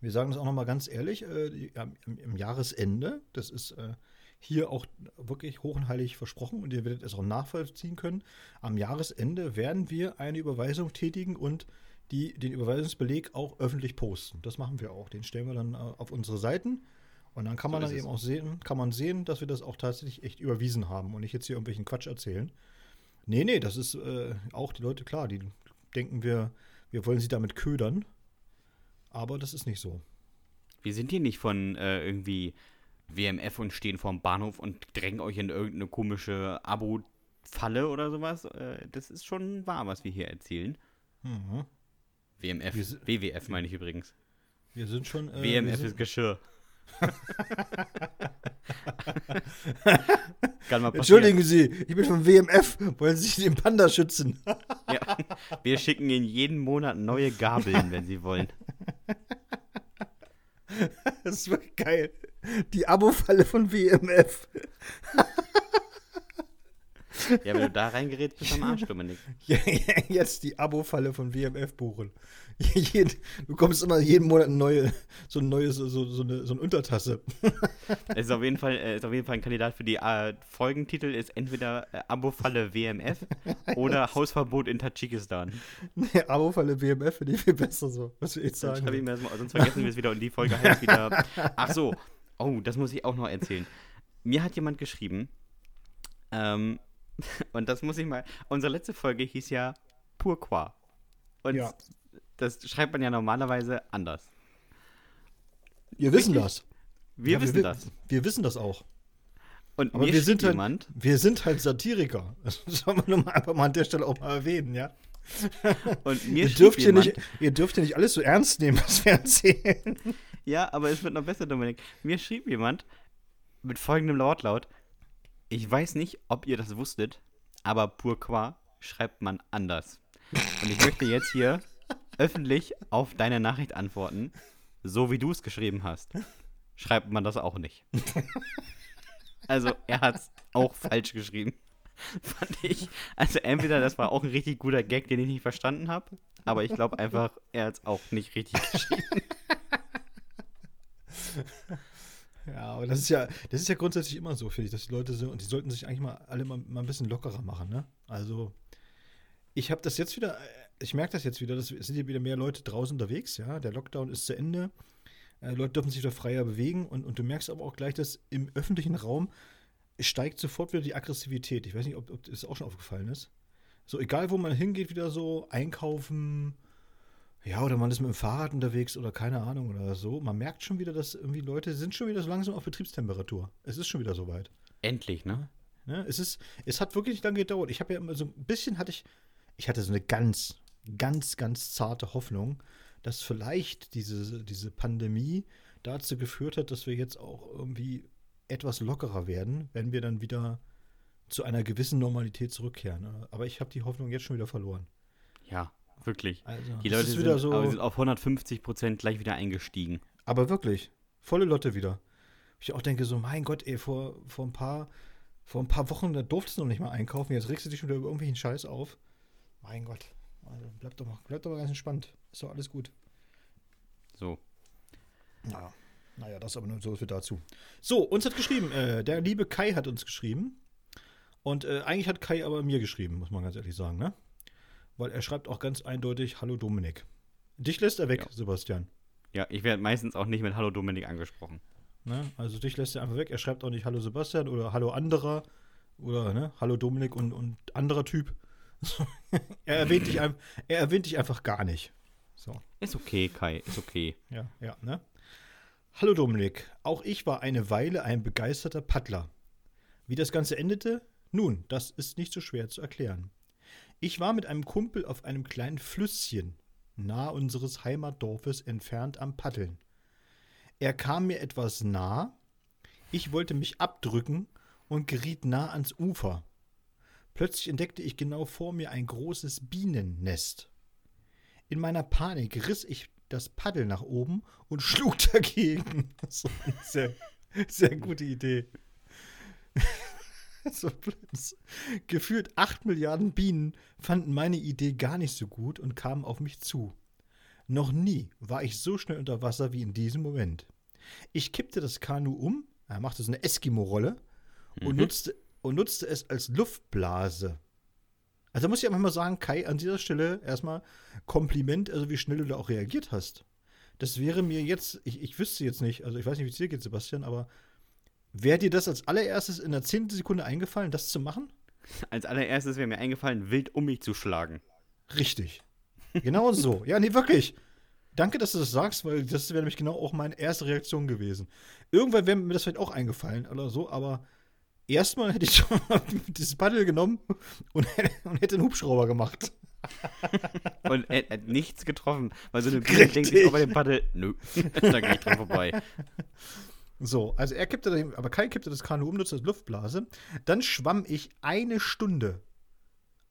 wir sagen es auch noch mal ganz ehrlich, äh, die, im, im, Jahresende, das ist äh, hier auch wirklich hoch und heilig versprochen und ihr werdet es auch nachvollziehen können. Am Jahresende werden wir eine Überweisung tätigen und die, den Überweisungsbeleg auch öffentlich posten. Das machen wir auch. Den stellen wir dann äh, auf unsere Seiten. Und dann kann man so dann eben auch sehen, kann man sehen, dass wir das auch tatsächlich echt überwiesen haben und nicht jetzt hier irgendwelchen Quatsch erzählen. Nee, nee, das ist äh, auch die Leute klar, die denken wir, wir wollen sie damit ködern. Aber das ist nicht so. Wir sind hier nicht von äh, irgendwie WMF und stehen vorm Bahnhof und drängen euch in irgendeine komische Abo-Falle oder sowas. Äh, das ist schon wahr, was wir hier erzählen. Mhm. WMF, WWF meine ich übrigens. Wir sind schon. Äh, WMF sind, ist Geschirr. Entschuldigen Sie, ich bin vom WMF. Wollen Sie sich den Panda schützen? ja, wir schicken Ihnen jeden Monat neue Gabeln, wenn Sie wollen. Das ist wirklich geil. Die Abo-Falle von WMF. Ja, wenn du da reingerätst, bist du am Arsch, Dominik. Jetzt die Abo-Falle von WMF buchen. du kommst immer jeden Monat eine neue, so, ein neues, so, so, eine, so eine Untertasse. Es ist auf jeden Fall, ist auf jeden Fall ein Kandidat für die äh, Folgentitel ist entweder äh, Abo-Falle WMF oder Hausverbot in Tadschikistan. Nee, Abo-Falle WMF finde ich viel besser so, was wir jetzt sagen. Ich mal, sonst vergessen wir es wieder und die Folge heißt wieder. Ach so, oh, das muss ich auch noch erzählen. Mir hat jemand geschrieben, ähm, und das muss ich mal. Unsere letzte Folge hieß ja Pourquoi. Und ja. das schreibt man ja normalerweise anders. Wir wissen Richtig? das. Wir ja, wissen wir, das. Wir wissen das auch. Und Aber wir sind, halt, wir sind halt Satiriker. Das soll man einfach mal an der Stelle auch mal erwähnen, ja? Und mir ihr, dürft jemand, nicht, ihr dürft ja nicht alles so ernst nehmen, was wir erzählen. Ja, aber es wird noch besser, Dominik. Mir schrieb jemand mit folgendem Lautlaut: ich weiß nicht, ob ihr das wusstet, aber Pourquoi schreibt man anders. Und ich möchte jetzt hier öffentlich auf deine Nachricht antworten, so wie du es geschrieben hast. Schreibt man das auch nicht. Also, er hat es auch falsch geschrieben. Fand ich. Also, entweder das war auch ein richtig guter Gag, den ich nicht verstanden habe, aber ich glaube einfach, er hat es auch nicht richtig geschrieben. Ja, aber das ist ja, das ist ja grundsätzlich immer so, finde ich, dass die Leute so, und die sollten sich eigentlich mal alle mal, mal ein bisschen lockerer machen, ne? Also, ich habe das jetzt wieder, ich merke das jetzt wieder, es sind hier wieder mehr Leute draußen unterwegs, ja. Der Lockdown ist zu Ende. Äh, Leute dürfen sich wieder freier bewegen und, und du merkst aber auch gleich, dass im öffentlichen Raum steigt sofort wieder die Aggressivität. Ich weiß nicht, ob, ob das auch schon aufgefallen ist. So, egal wo man hingeht, wieder so einkaufen, ja, oder man ist mit dem Fahrrad unterwegs oder keine Ahnung oder so. Man merkt schon wieder, dass irgendwie Leute sind schon wieder so langsam auf Betriebstemperatur. Es ist schon wieder soweit. Endlich, ne? Ja, es ist, es hat wirklich nicht lange gedauert. Ich habe ja immer so ein bisschen hatte ich, ich hatte so eine ganz, ganz, ganz zarte Hoffnung, dass vielleicht diese, diese Pandemie dazu geführt hat, dass wir jetzt auch irgendwie etwas lockerer werden, wenn wir dann wieder zu einer gewissen Normalität zurückkehren. Aber ich habe die Hoffnung jetzt schon wieder verloren. Ja, Wirklich. Also, die Leute sind, so sind, auf 150 Prozent gleich wieder eingestiegen. Aber wirklich. Volle Lotte wieder. Ich auch denke so, mein Gott, ey, vor, vor, ein, paar, vor ein paar Wochen, da durftest du noch nicht mal einkaufen. Jetzt regst du dich schon wieder über irgendwelchen Scheiß auf. Mein Gott. Also bleib doch mal, bleib doch mal ganz entspannt. Ist doch alles gut. So. Ja. Naja, das aber nur so viel dazu. So, uns hat geschrieben, äh, der liebe Kai hat uns geschrieben. Und äh, eigentlich hat Kai aber mir geschrieben, muss man ganz ehrlich sagen, ne? Weil er schreibt auch ganz eindeutig Hallo Dominik. Dich lässt er weg, ja. Sebastian. Ja, ich werde meistens auch nicht mit Hallo Dominik angesprochen. Ne? Also dich lässt er einfach weg. Er schreibt auch nicht Hallo Sebastian oder Hallo anderer oder ne? Hallo Dominik und, und anderer Typ. er, erwähnt dich, er erwähnt dich einfach gar nicht. So. Ist okay, Kai, ist okay. Ja, ja, ne? Hallo Dominik, auch ich war eine Weile ein begeisterter Paddler. Wie das Ganze endete? Nun, das ist nicht so schwer zu erklären. Ich war mit einem Kumpel auf einem kleinen Flüsschen, nahe unseres Heimatdorfes entfernt am Paddeln. Er kam mir etwas nah, ich wollte mich abdrücken und geriet nah ans Ufer. Plötzlich entdeckte ich genau vor mir ein großes Bienennest. In meiner Panik riss ich das Paddel nach oben und schlug dagegen. Sehr, sehr gute Idee. so Gefühlt acht Milliarden Bienen fanden meine Idee gar nicht so gut und kamen auf mich zu. Noch nie war ich so schnell unter Wasser wie in diesem Moment. Ich kippte das Kanu um, er machte so eine Eskimo-Rolle mhm. und, nutzte, und nutzte es als Luftblase. Also muss ich einfach mal sagen, Kai, an dieser Stelle erstmal Kompliment, also wie schnell du da auch reagiert hast. Das wäre mir jetzt, ich, ich wüsste jetzt nicht, also ich weiß nicht, wie es dir geht, Sebastian, aber wäre dir das als allererstes in der zehnten Sekunde eingefallen, das zu machen? Als allererstes wäre mir eingefallen, wild um mich zu schlagen. Richtig. Genau so. Ja, nee, wirklich. Danke, dass du das sagst, weil das wäre nämlich genau auch meine erste Reaktion gewesen. Irgendwann wäre mir das vielleicht auch eingefallen oder so, aber erstmal hätte ich schon dieses Paddel genommen und, und hätte einen Hubschrauber gemacht. und er hat nichts getroffen, weil so eine Biene denkt sich auch bei dem Paddel, nö, da gehe ich dran vorbei. So, also er kippte, aber Kai kippte das Kanu um, nutzte das Luftblase. Dann schwamm ich eine Stunde,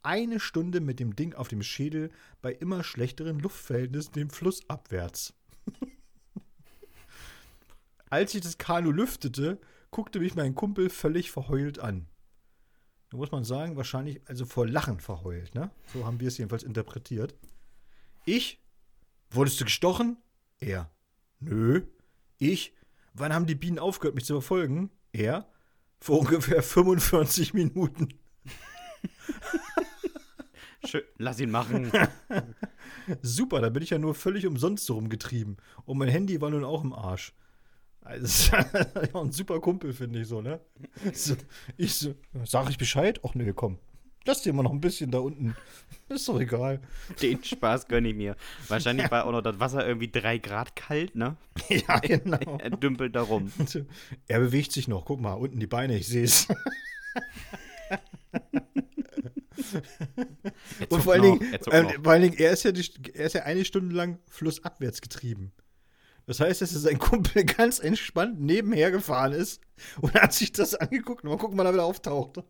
eine Stunde mit dem Ding auf dem Schädel bei immer schlechteren Luftverhältnissen den Fluss abwärts. Als ich das Kanu lüftete, guckte mich mein Kumpel völlig verheult an. Da muss man sagen, wahrscheinlich also vor Lachen verheult, ne? So haben wir es jedenfalls interpretiert. Ich? Wurdest du gestochen? Er. Nö. Ich? Wann haben die Bienen aufgehört, mich zu verfolgen? Er. Vor ungefähr 45 Minuten. Schön, lass ihn machen. Super, da bin ich ja nur völlig umsonst so rumgetrieben. Und mein Handy war nun auch im Arsch. Also, ja ein super Kumpel, finde ich so, ne? So, ich so, sag ich Bescheid? Ach nee, komm. Lass dir mal noch ein bisschen da unten. Ist doch egal. Den Spaß gönne ich mir. Wahrscheinlich ja. war auch noch das Wasser irgendwie drei Grad kalt, ne? Ja, genau. Er, dümpelt da rum. Er bewegt sich noch. Guck mal, unten die Beine, ich sehe es. Und vor allen, Dingen, äh, vor allen Dingen, er ist, ja die, er ist ja eine Stunde lang flussabwärts getrieben. Das heißt, dass sein Kumpel ganz entspannt nebenher gefahren ist und hat sich das angeguckt und mal gucken, wann er wieder auftaucht.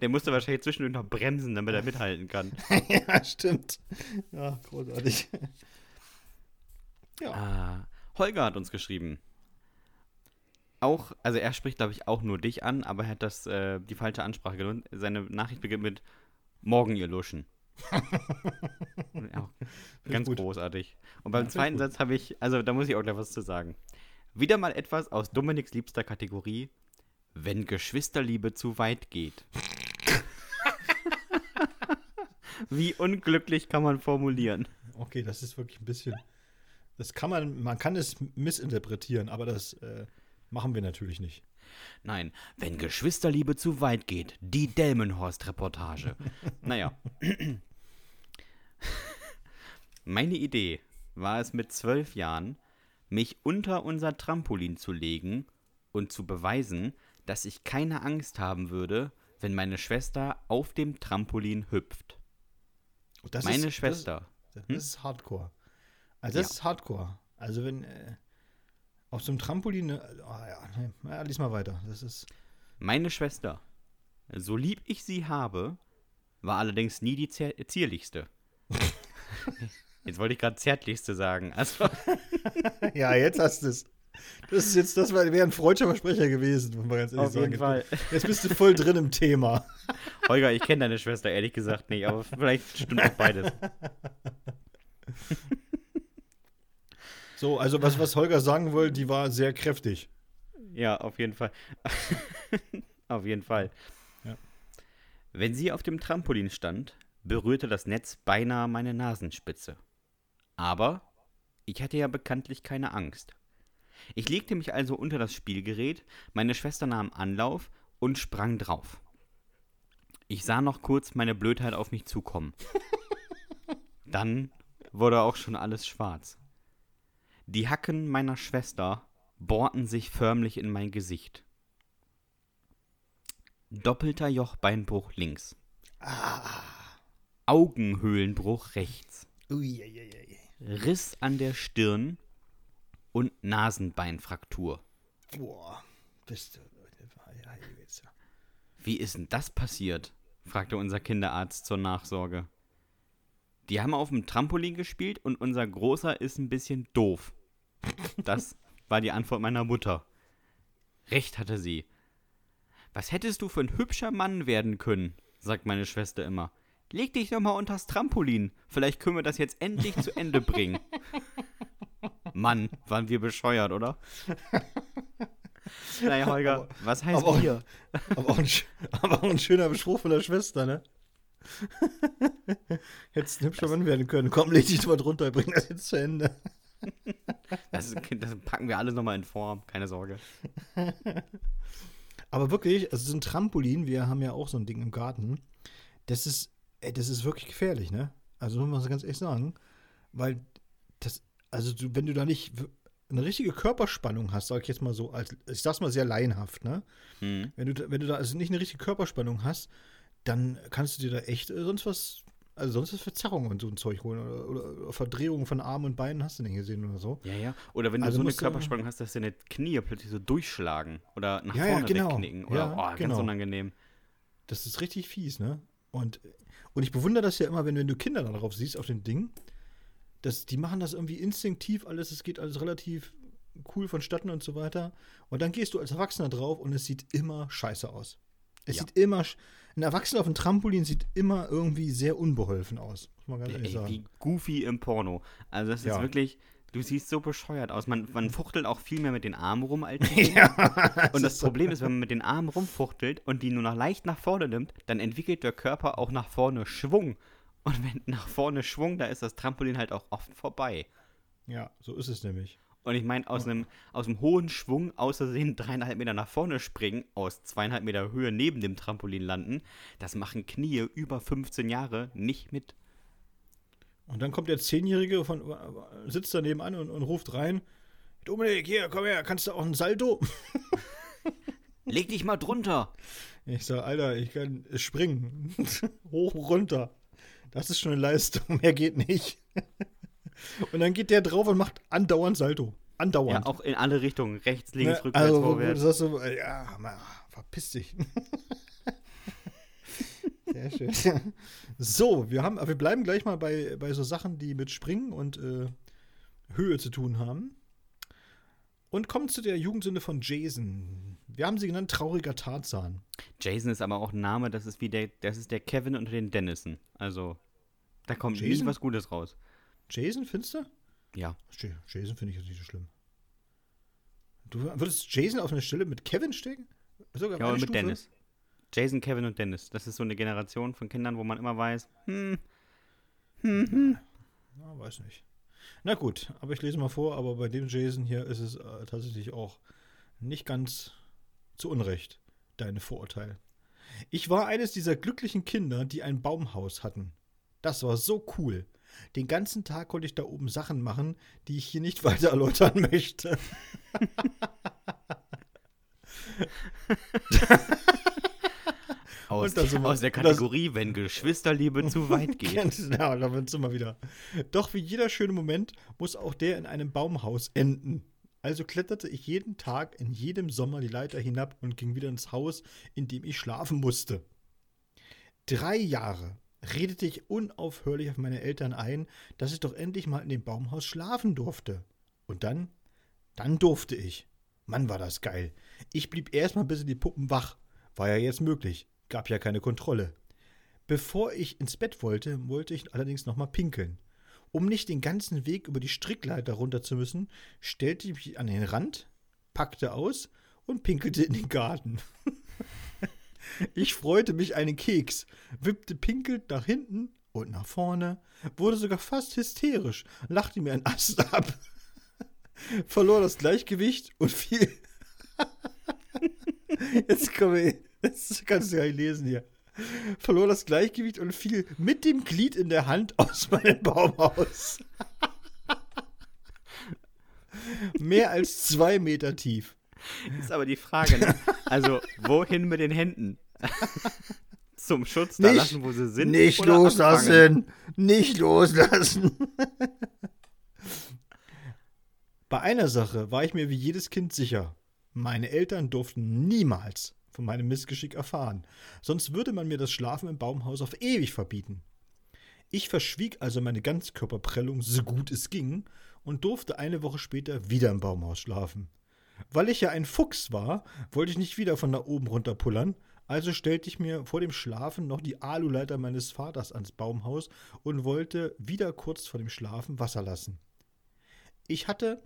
Der musste wahrscheinlich zwischendurch noch bremsen, damit er mithalten kann. ja, stimmt. Ja, großartig. Ja. Ah, Holger hat uns geschrieben. Auch, also er spricht, glaube ich, auch nur dich an, aber er hat das, äh, die falsche Ansprache genommen. Seine Nachricht beginnt mit Morgen, ihr Luschen ja, ganz großartig. Und beim ja, zweiten Satz habe ich, also da muss ich auch gleich was zu sagen. Wieder mal etwas aus Dominiks liebster Kategorie, wenn Geschwisterliebe zu weit geht. Wie unglücklich kann man formulieren? Okay, das ist wirklich ein bisschen. Das kann man, man kann es missinterpretieren, aber das äh, machen wir natürlich nicht. Nein, wenn Geschwisterliebe zu weit geht, die Delmenhorst-Reportage. naja. Meine Idee war es mit zwölf Jahren, mich unter unser Trampolin zu legen und zu beweisen, dass ich keine Angst haben würde, wenn meine Schwester auf dem Trampolin hüpft. Das meine ist, Schwester. Das, das hm? ist Hardcore. Also das ja. ist Hardcore. Also wenn äh, auf so einem Trampolin, äh, oh ja, nee, ja, lies mal weiter. Das ist. Meine Schwester, so lieb ich sie habe, war allerdings nie die zierlichste. Jetzt wollte ich gerade zärtlichste sagen. Also. ja, jetzt hast du es. Das ist jetzt, das wäre ein freudscher Versprecher gewesen, muss man ganz ehrlich Auf jeden sagen. Fall. Jetzt bist du voll drin im Thema. Holger, ich kenne deine Schwester ehrlich gesagt nicht, aber vielleicht stimmt auch beides. So, also was, was Holger sagen wollte, die war sehr kräftig. Ja, auf jeden Fall. auf jeden Fall. Ja. Wenn sie auf dem Trampolin stand, berührte das Netz beinahe meine Nasenspitze. Aber ich hatte ja bekanntlich keine Angst. Ich legte mich also unter das Spielgerät, meine Schwester nahm Anlauf und sprang drauf. Ich sah noch kurz meine Blödheit auf mich zukommen. Dann wurde auch schon alles schwarz. Die Hacken meiner Schwester bohrten sich förmlich in mein Gesicht. Doppelter Jochbeinbruch links. Ah. Augenhöhlenbruch rechts. Uiuiui. Riss an der Stirn und Nasenbeinfraktur. Boah, bist du. Wie ist denn das passiert? fragte unser Kinderarzt zur Nachsorge. Die haben auf dem Trampolin gespielt und unser Großer ist ein bisschen doof. Das war die Antwort meiner Mutter. Recht hatte sie. Was hättest du für ein hübscher Mann werden können, sagt meine Schwester immer. Leg dich doch mal unters Trampolin. Vielleicht können wir das jetzt endlich zu Ende bringen. Mann, waren wir bescheuert, oder? Naja, Holger, aber, was heißt aber Bier? Auch, aber, auch ein, aber auch ein schöner Spruch von der Schwester, ne? Hättest ein hübscher Mann werden können. Komm, leg dich mal drunter, bring das jetzt zu Ende. Das, das packen wir alles nochmal in Form, keine Sorge. Aber wirklich, also so ein Trampolin, wir haben ja auch so ein Ding im Garten, das ist, ey, das ist wirklich gefährlich, ne? Also muss man ganz ehrlich sagen, weil das, also du, wenn du da nicht eine richtige Körperspannung hast, sag ich jetzt mal so, als, ich sag's mal sehr laienhaft, ne? Mhm. Wenn, du, wenn du da also nicht eine richtige Körperspannung hast, dann kannst du dir da echt sonst was, also sonst was Verzerrungen und so ein Zeug holen oder, oder, Verdrehungen von Armen und Beinen hast du nicht gesehen oder so. Ja, ja. Oder wenn du also so eine Körperspannung hast, dass deine Knie plötzlich so durchschlagen oder nach ja, vorne ja, genau. wegknicken oder ja, oh, ganz genau. unangenehm. Das ist richtig fies, ne? Und, und ich bewundere das ja immer, wenn, wenn du Kinder darauf siehst, auf dem Ding, das, die machen das irgendwie instinktiv alles, es geht alles relativ cool vonstatten und so weiter. Und dann gehst du als Erwachsener drauf und es sieht immer scheiße aus. Es ja. sieht immer, ein Erwachsener auf dem Trampolin sieht immer irgendwie sehr unbeholfen aus, muss man ganz ehrlich sagen. Wie goofy im Porno. Also das ist ja. wirklich, du siehst so bescheuert aus. Man, man fuchtelt auch viel mehr mit den Armen rum als ja, Und das Problem ist, wenn man mit den Armen rumfuchtelt und die nur noch leicht nach vorne nimmt, dann entwickelt der Körper auch nach vorne Schwung. Und wenn nach vorne Schwung, da ist das Trampolin halt auch oft vorbei. Ja, so ist es nämlich. Und ich meine, aus, einem, aus einem hohen Schwung außersehen dreieinhalb Meter nach vorne springen, aus zweieinhalb Meter Höhe neben dem Trampolin landen, das machen Knie über 15 Jahre nicht mit. Und dann kommt der Zehnjährige, von, sitzt daneben an und, und ruft rein: Dominik, hier, komm her, kannst du auch ein Salto? Leg dich mal drunter. Ich sag, Alter, ich kann springen. Hoch, runter. Das ist schon eine Leistung, mehr geht nicht. und dann geht der drauf und macht andauernd Salto. Andauernd. Ja, auch in alle Richtungen. Rechts, links, ja, rückwärts, also, vorwärts. Das so, ja, mal, verpiss dich. Sehr schön. So, wir, haben, wir bleiben gleich mal bei, bei so Sachen, die mit Springen und äh, Höhe zu tun haben. Und kommen zu der Jugendsünde von Jason. Wir haben sie genannt trauriger Tarzan. Jason ist aber auch ein Name, das ist wie der, das ist der Kevin unter den Dennison. Also, da kommt Jason? nie was Gutes raus. Jason, findest du? Ja. Jason finde ich jetzt nicht so schlimm. Du würdest Jason auf eine Stelle mit Kevin stecken? Sogar ja, mit Stufe? Dennis. Jason, Kevin und Dennis. Das ist so eine Generation von Kindern, wo man immer weiß, hm, hm, hm. Na, weiß nicht. Na gut, aber ich lese mal vor, aber bei dem Jason hier ist es äh, tatsächlich auch nicht ganz zu Unrecht deine Vorurteil. Ich war eines dieser glücklichen Kinder, die ein Baumhaus hatten. Das war so cool. Den ganzen Tag konnte ich da oben Sachen machen, die ich hier nicht weiter erläutern möchte. aus, der, aus der Kategorie, das, wenn Geschwisterliebe zu weit geht. ja, da wird es immer wieder. Doch wie jeder schöne Moment muss auch der in einem Baumhaus enden. Also kletterte ich jeden Tag in jedem Sommer die Leiter hinab und ging wieder ins Haus, in dem ich schlafen musste. Drei Jahre redete ich unaufhörlich auf meine Eltern ein, dass ich doch endlich mal in dem Baumhaus schlafen durfte. Und dann, dann durfte ich. Mann, war das geil. Ich blieb erstmal bis in die Puppen wach. War ja jetzt möglich. Gab ja keine Kontrolle. Bevor ich ins Bett wollte, wollte ich allerdings nochmal pinkeln. Um nicht den ganzen Weg über die Strickleiter runter zu müssen, stellte ich mich an den Rand, packte aus und pinkelte in den Garten. ich freute mich einen Keks, wippte pinkelt nach hinten und nach vorne, wurde sogar fast hysterisch, lachte mir ein Ast ab, verlor das Gleichgewicht und fiel. Jetzt komme ich. Das kannst du ja nicht lesen hier. verlor das Gleichgewicht und fiel mit dem Glied in der Hand aus meinem Baumhaus. Mehr als zwei Meter tief. Ist aber die Frage, ne? Also, wohin mit den Händen? Zum Schutz da Nicht- lassen, wo sie sind? Nicht oder anfangen? loslassen! Nicht loslassen! Bei einer Sache war ich mir wie jedes Kind sicher. Meine Eltern durften niemals von meinem Missgeschick erfahren, sonst würde man mir das Schlafen im Baumhaus auf ewig verbieten. Ich verschwieg also meine Ganzkörperprellung so gut es ging und durfte eine Woche später wieder im Baumhaus schlafen. Weil ich ja ein Fuchs war, wollte ich nicht wieder von da oben runterpullern, also stellte ich mir vor dem Schlafen noch die Aluleiter meines Vaters ans Baumhaus und wollte wieder kurz vor dem Schlafen Wasser lassen. Ich hatte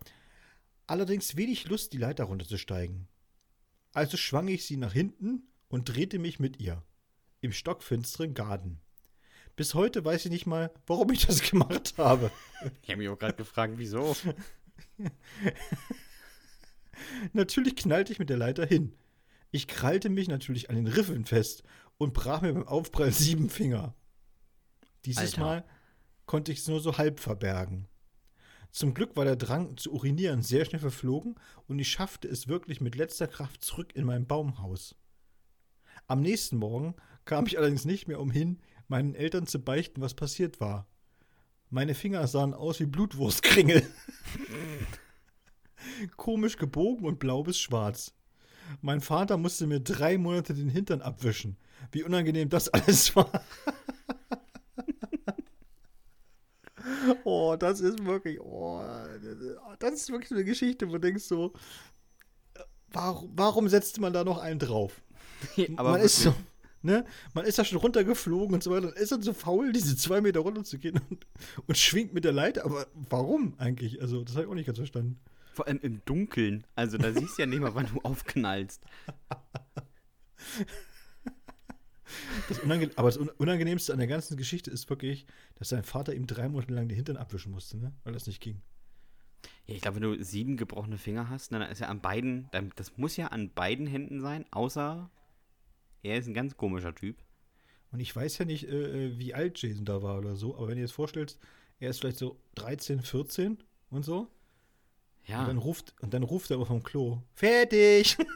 allerdings wenig Lust, die Leiter runterzusteigen. Also schwang ich sie nach hinten und drehte mich mit ihr. Im stockfinsteren Garten. Bis heute weiß ich nicht mal, warum ich das gemacht habe. Ich habe mich auch gerade gefragt, wieso? Natürlich knallte ich mit der Leiter hin. Ich krallte mich natürlich an den Riffeln fest und brach mir beim Aufprall sieben Finger. Dieses Alter. Mal konnte ich es nur so halb verbergen. Zum Glück war der Drang zu urinieren sehr schnell verflogen und ich schaffte es wirklich mit letzter Kraft zurück in mein Baumhaus. Am nächsten Morgen kam ich allerdings nicht mehr umhin, meinen Eltern zu beichten, was passiert war. Meine Finger sahen aus wie Blutwurstkringel. Komisch gebogen und blau bis schwarz. Mein Vater musste mir drei Monate den Hintern abwischen. Wie unangenehm das alles war. oh, das ist wirklich, oh, das ist wirklich so eine Geschichte, wo du denkst so, warum, warum setzt man da noch einen drauf? Aber man ist so, ne? Man ist da schon runtergeflogen und so weiter. Ist dann so faul, diese zwei Meter runter zu gehen und, und schwingt mit der Leiter. Aber warum eigentlich? Also, das habe ich auch nicht ganz verstanden. Vor allem im Dunkeln. Also da siehst du ja nicht mal, wann du aufknallst. Das aber das Un- Unangenehmste an der ganzen Geschichte ist wirklich, dass sein Vater ihm drei Monate lang den Hintern abwischen musste, ne? Weil das nicht ging. Ja, ich glaube, wenn du sieben gebrochene Finger hast, dann ist ja an beiden, dann, das muss ja an beiden Händen sein, außer er ist ein ganz komischer Typ. Und ich weiß ja nicht, äh, äh, wie alt Jason da war oder so, aber wenn du dir jetzt vorstellst, er ist vielleicht so 13, 14 und so. Ja, Und, dann ruft, und dann ruft er aber vom Klo: Fertig!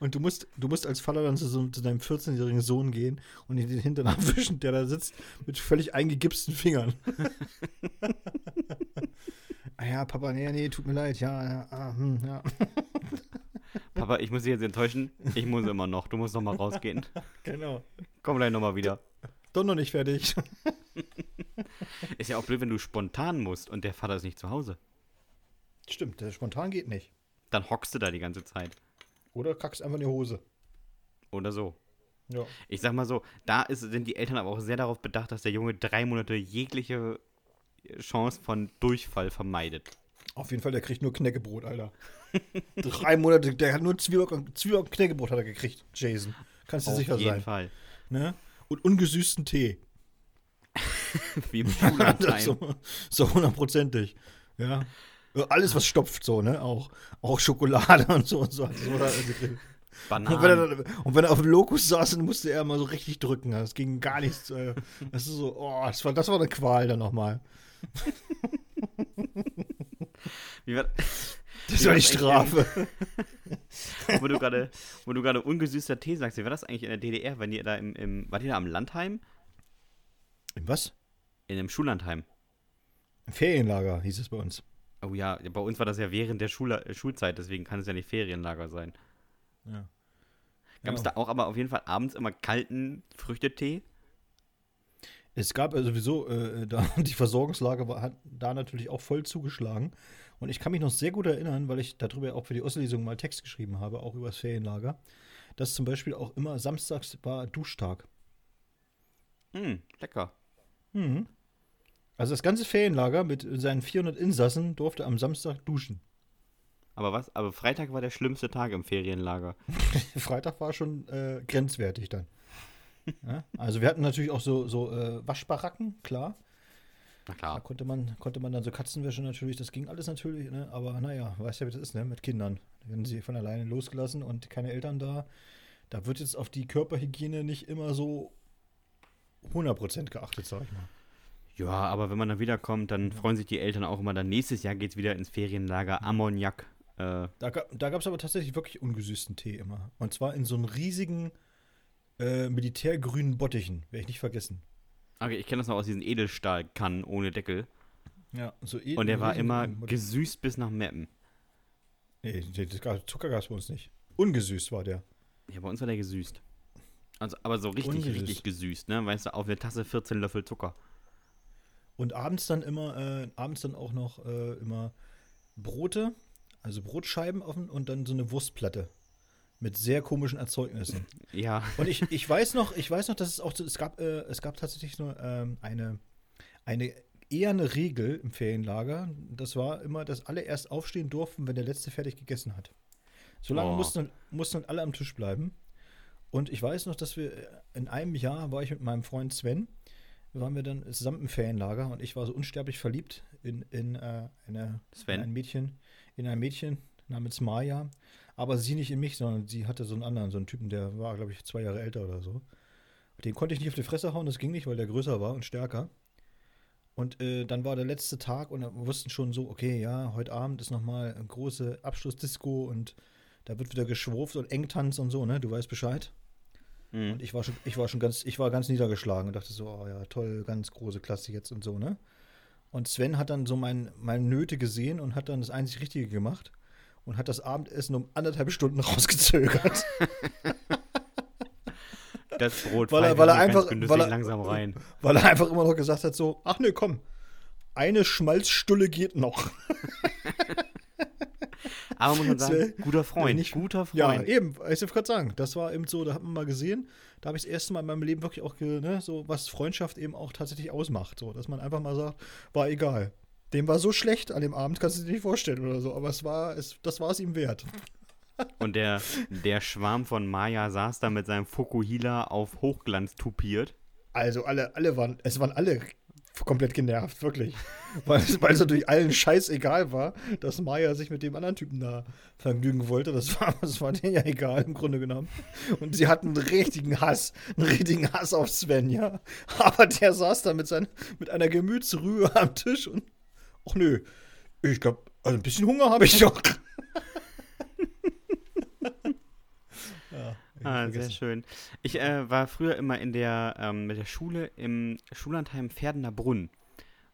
und du musst, du musst als Vater dann zu, so, zu deinem 14-jährigen Sohn gehen und ihn den Hintern abwischen, der da sitzt mit völlig eingegipsten Fingern. ah ja, Papa, nee, nee, tut mir leid, ja, ja, ah, hm, ja. Papa, ich muss dich jetzt enttäuschen. Ich muss immer noch. Du musst noch mal rausgehen. Genau. Komm gleich noch mal wieder. Doch noch nicht fertig. Ist ja auch blöd, wenn du spontan musst und der Vater ist nicht zu Hause. Stimmt, der spontan geht nicht. Dann hockst du da die ganze Zeit. Oder kackst einfach in die Hose. Oder so. Ja. Ich sag mal so, da ist, sind die Eltern aber auch sehr darauf bedacht, dass der Junge drei Monate jegliche Chance von Durchfall vermeidet. Auf jeden Fall, der kriegt nur Knäckebrot, Alter. Drei Monate, der hat nur Zwieback und, Knäckebrot hat er gekriegt, Jason. Kannst du Auf sicher jeden sein. Fall. Ne? Und ungesüßten Tee. Wie im so, so hundertprozentig. Ja. Alles, was stopft, so, ne? Auch, auch Schokolade und so und so. hat so er gekriegt. Und wenn, er, Bananen. und wenn er auf dem Lokus saß, dann musste er mal so richtig drücken. Das ging gar nichts. äh, Das ist so, oh, das war, das war eine Qual dann nochmal. Wie war, Das war die Strafe. Wo du gerade, wo du gerade ungesüßter Tee sagst, wie war das eigentlich in der DDR, wenn ihr da im, im wart ihr da am Landheim? In was? In einem Schullandheim. Im Ferienlager hieß es bei uns. Oh ja, bei uns war das ja während der Schule, äh, Schulzeit, deswegen kann es ja nicht Ferienlager sein. Ja. Gab es Ja. da auch aber auf jeden Fall abends immer kalten Früchtetee? Es gab sowieso, äh, da, die Versorgungslage war, hat da natürlich auch voll zugeschlagen. Und ich kann mich noch sehr gut erinnern, weil ich darüber ja auch für die Auslesung mal Text geschrieben habe, auch über das Ferienlager, dass zum Beispiel auch immer samstags war Duschtag. Hm, lecker. Mhm. Also das ganze Ferienlager mit seinen 400 Insassen durfte am Samstag duschen. Aber was? Aber Freitag war der schlimmste Tag im Ferienlager. Freitag war schon äh, grenzwertig dann. ja? Also wir hatten natürlich auch so, so äh, Waschbaracken, klar. Na Da klar. konnte man, konnte man dann so Katzenwäsche natürlich, das ging alles natürlich, ne? aber naja, weißt ja, wie das ist, ne? Mit Kindern. Werden sie von alleine losgelassen und keine Eltern da, da wird jetzt auf die Körperhygiene nicht immer so 100% geachtet, sag ich mal. Ja, aber wenn man dann wiederkommt, dann freuen sich die Eltern auch immer. Dann nächstes Jahr geht es wieder ins Ferienlager Ammoniak. Äh, da da gab es aber tatsächlich wirklich ungesüßten Tee immer. Und zwar in so einem riesigen äh, militärgrünen Bottichen. Werde ich nicht vergessen. Okay, ich kenne das noch aus diesen Edelstahlkannen ohne Deckel. Ja, so edel. Und der war immer gesüßt bis nach Meppen. Nee, Zucker gab es bei uns nicht. Ungesüßt war der. Ja, bei uns war der gesüßt. Also, aber so richtig, Ungesüßt. richtig gesüßt, ne? Weißt du, auf eine Tasse 14 Löffel Zucker. Und abends dann immer, äh, abends dann auch noch äh, immer Brote, also Brotscheiben offen und dann so eine Wurstplatte mit sehr komischen Erzeugnissen. Ja. Und ich, ich weiß noch, ich weiß noch, dass es auch es gab, äh, es gab tatsächlich nur ähm, eine, eine eher eine Regel im Ferienlager. Das war immer, dass alle erst aufstehen durften, wenn der letzte fertig gegessen hat. Solange oh. mussten, mussten alle am Tisch bleiben. Und ich weiß noch, dass wir in einem Jahr war ich mit meinem Freund Sven, waren wir dann zusammen im Ferienlager und ich war so unsterblich verliebt in, in, äh, eine, in ein Mädchen, in ein Mädchen namens Maya. Aber sie nicht in mich, sondern sie hatte so einen anderen, so einen Typen, der war, glaube ich, zwei Jahre älter oder so. Den konnte ich nicht auf die Fresse hauen, das ging nicht, weil der größer war und stärker. Und äh, dann war der letzte Tag und wir wussten schon so, okay, ja, heute Abend ist nochmal eine große Abschlussdisco und da wird wieder geschwurft und Engtanz und so, ne? Du weißt Bescheid. Mhm. Und ich war schon, ich war schon ganz, ich war ganz niedergeschlagen und dachte so, oh ja, toll, ganz große Klasse jetzt und so, ne? Und Sven hat dann so mein, meine Nöte gesehen und hat dann das einzig Richtige gemacht und hat das Abendessen um anderthalb Stunden rausgezögert. Das Brot weil er, weil er einfach weil er, langsam rein. Weil er einfach immer noch gesagt hat so, ach ne, komm, eine Schmalzstulle geht noch. Aber muss man sagen, guter Freund, nicht, guter Freund. Ja, eben, ich wollte gerade sagen, das war eben so, da hat man mal gesehen, da habe ich das erste Mal in meinem Leben wirklich auch, ne, so was Freundschaft eben auch tatsächlich ausmacht, so, dass man einfach mal sagt, war egal. Dem war so schlecht an dem Abend, kannst du dir nicht vorstellen oder so, aber es war, es, das war es ihm wert. Und der, der Schwarm von Maya saß da mit seinem Fukuhila auf Hochglanz tupiert. Also alle, alle waren, es waren alle komplett genervt, wirklich. weil, weil es natürlich allen scheißegal war, dass Maya sich mit dem anderen Typen da vergnügen wollte. Das war, das war denen ja egal, im Grunde genommen. Und sie hatten einen richtigen Hass, einen richtigen Hass auf Sven, ja. Aber der saß da mit, sein, mit einer Gemütsrühe am Tisch und, ach nö, ich glaube, also ein bisschen Hunger habe ich doch. Ah, sehr schön. Ich äh, war früher immer in der, ähm, mit der Schule im Schullandheim Pferdener Brunn.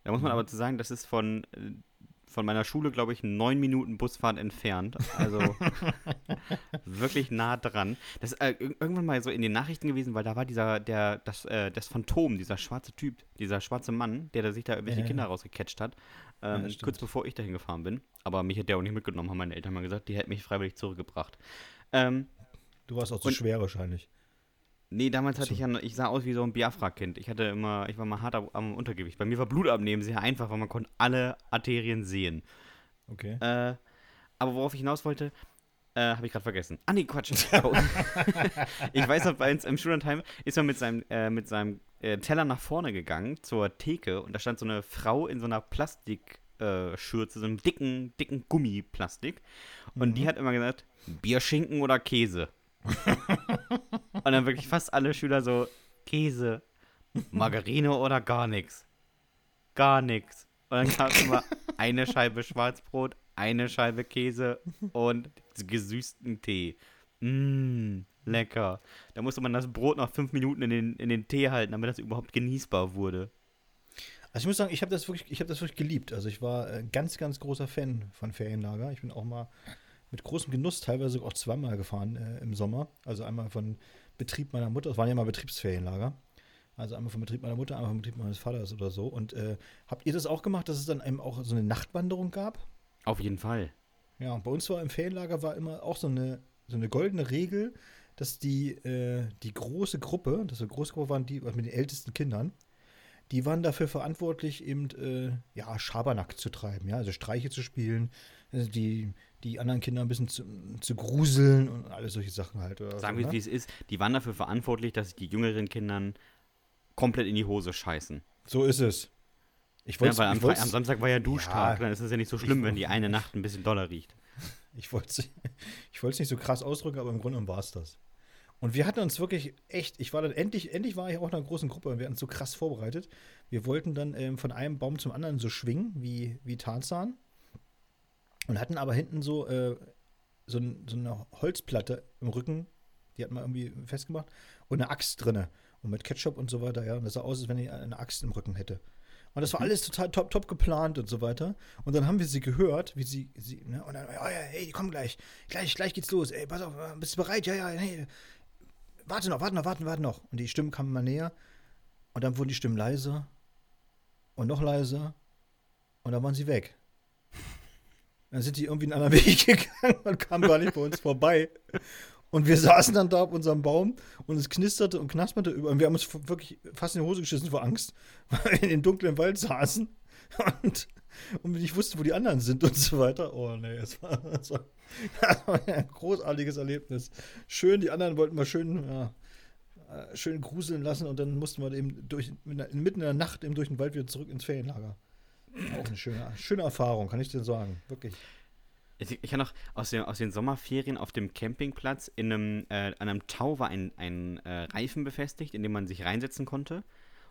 Da muss man mhm. aber zu sagen, das ist von, äh, von meiner Schule, glaube ich, neun Minuten Busfahrt entfernt. Also wirklich nah dran. Das ist äh, irgendwann mal so in den Nachrichten gewesen, weil da war dieser, der, das, äh, das Phantom, dieser schwarze Typ, dieser schwarze Mann, der da sich da irgendwelche ja, Kinder ja. rausgecatcht hat. Ähm, ja, kurz bevor ich dahin gefahren bin. Aber mich hat der auch nicht mitgenommen, haben meine Eltern mal gesagt, die hätten mich freiwillig zurückgebracht. Ähm, Du warst auch zu schwer wahrscheinlich. Nee, damals hatte ich ja, ich sah aus wie so ein Biafra-Kind. Ich hatte immer, ich war mal hart am Untergewicht. Bei mir war Blutabnehmen sehr einfach, weil man konnte alle Arterien sehen. Okay. Äh, aber worauf ich hinaus wollte, äh, habe ich gerade vergessen. Ah, nee, Quatsch. ich weiß noch, bei uns im Schullandheim ist man mit seinem, äh, mit seinem äh, Teller nach vorne gegangen zur Theke und da stand so eine Frau in so einer Plastikschürze, so einem dicken, dicken Gummiplastik. Und mhm. die hat immer gesagt, Bierschinken oder Käse? und dann wirklich fast alle Schüler so, Käse, Margarine oder gar nichts. Gar nichts. Und dann gab es immer eine Scheibe Schwarzbrot, eine Scheibe Käse und gesüßten Tee. Mmm, lecker. Da musste man das Brot noch fünf Minuten in den, in den Tee halten, damit das überhaupt genießbar wurde. Also ich muss sagen, ich habe das wirklich, das wirklich geliebt. Also ich war ein ganz, ganz großer Fan von Ferienlager. Ich bin auch mal mit großem Genuss teilweise auch zweimal gefahren äh, im Sommer. Also einmal von Betrieb meiner Mutter, es waren ja mal Betriebsferienlager. Also einmal vom Betrieb meiner Mutter, einmal vom Betrieb meines Vaters oder so. Und äh, habt ihr das auch gemacht, dass es dann eben auch so eine Nachtwanderung gab? Auf jeden Fall. Ja, und bei uns war im Ferienlager war immer auch so eine, so eine goldene Regel, dass die, äh, die große Gruppe, das eine große Gruppe waren die mit den ältesten Kindern, die waren dafür verantwortlich, eben äh, ja, Schabernack zu treiben, ja, also Streiche zu spielen, also die, die anderen Kinder ein bisschen zu, zu gruseln und alles solche Sachen halt. Sagen wir, so, ne? wie es ist. Die waren dafür verantwortlich, dass die jüngeren Kindern komplett in die Hose scheißen. So ist es. Ich ja, weil am, am, Samstag war ja Duschtag, ja, dann ist es ja nicht so schlimm, wenn die eine Nacht ein bisschen doller riecht. Ich wollte es ich nicht so krass ausdrücken, aber im Grunde war es das. Und wir hatten uns wirklich echt, ich war dann endlich, endlich war ich auch in einer großen Gruppe und wir hatten uns so krass vorbereitet. Wir wollten dann ähm, von einem Baum zum anderen so schwingen, wie, wie Tarzan. Und hatten aber hinten so, äh, so, so, eine Holzplatte im Rücken, die hatten wir irgendwie festgemacht, und eine Axt drinne. Und mit Ketchup und so weiter, ja. Und das sah aus, als wenn ich eine Axt im Rücken hätte. Und das war mhm. alles total top, top geplant und so weiter. Und dann haben wir sie gehört, wie sie, sie ne? Und dann, oh ja, hey, komm gleich, gleich, gleich geht's los. Ey, pass auf, bist du bereit? Ja, ja, hey, warte noch, warte noch, warte, warte noch. Und die Stimmen kamen mal näher. Und dann wurden die Stimmen leiser und noch leiser. Und dann waren sie weg. Dann sind die irgendwie einen anderen Weg gegangen und kamen gar nicht bei uns vorbei. Und wir saßen dann da auf unserem Baum und es knisterte und knasperte über. Und wir haben uns wirklich fast in die Hose geschissen vor Angst, weil wir in dem dunklen Wald saßen und, und wir nicht wussten, wo die anderen sind und so weiter. Oh nee, es war, das war ein großartiges Erlebnis. Schön, die anderen wollten mal schön, ja, äh, schön gruseln lassen und dann mussten wir eben durch, mitten in der Nacht eben durch den Wald wieder zurück ins Ferienlager. Auch eine schöne, schöne Erfahrung, kann ich dir sagen. Wirklich. Ich, ich kann noch aus, dem, aus den Sommerferien auf dem Campingplatz in einem, äh, an einem Tau war ein, ein äh, Reifen befestigt, in dem man sich reinsetzen konnte.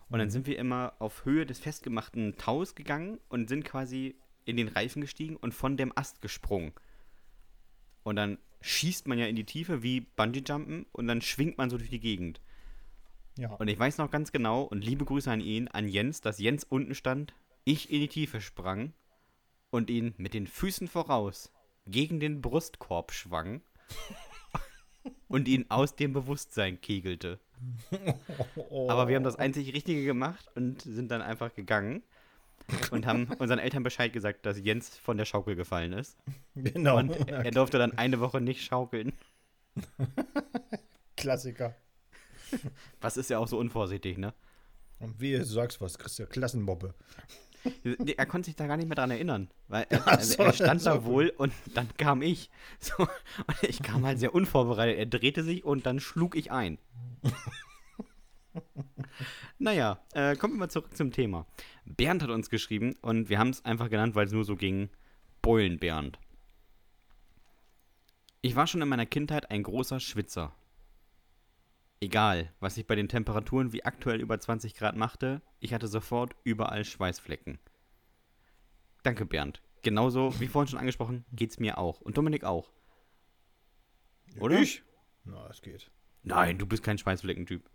Und dann mhm. sind wir immer auf Höhe des festgemachten Taus gegangen und sind quasi in den Reifen gestiegen und von dem Ast gesprungen. Und dann schießt man ja in die Tiefe wie Bungee-Jumpen und dann schwingt man so durch die Gegend. Ja. Und ich weiß noch ganz genau, und liebe Grüße an ihn, an Jens, dass Jens unten stand, ich in die Tiefe sprang und ihn mit den Füßen voraus gegen den Brustkorb schwang und ihn aus dem Bewusstsein kegelte. Aber wir haben das einzig Richtige gemacht und sind dann einfach gegangen und haben unseren Eltern Bescheid gesagt, dass Jens von der Schaukel gefallen ist. Genau. Und er durfte dann eine Woche nicht schaukeln. Klassiker. Was ist ja auch so unvorsichtig, ne? Und wie du sagst was, kriegst du ja Klassenmobbe. Er konnte sich da gar nicht mehr dran erinnern, weil er, also er stand da wohl und dann kam ich. So, und ich kam halt sehr unvorbereitet. Er drehte sich und dann schlug ich ein. naja, äh, kommen wir mal zurück zum Thema. Bernd hat uns geschrieben und wir haben es einfach genannt, weil es nur so ging: Beulen Bernd. Ich war schon in meiner Kindheit ein großer Schwitzer. Egal, was ich bei den Temperaturen wie aktuell über 20 Grad machte, ich hatte sofort überall Schweißflecken. Danke, Bernd. Genauso, wie vorhin schon angesprochen, geht's mir auch. Und Dominik auch. Oder? Ich? Na, es geht. Nein, du bist kein Schweißfleckentyp.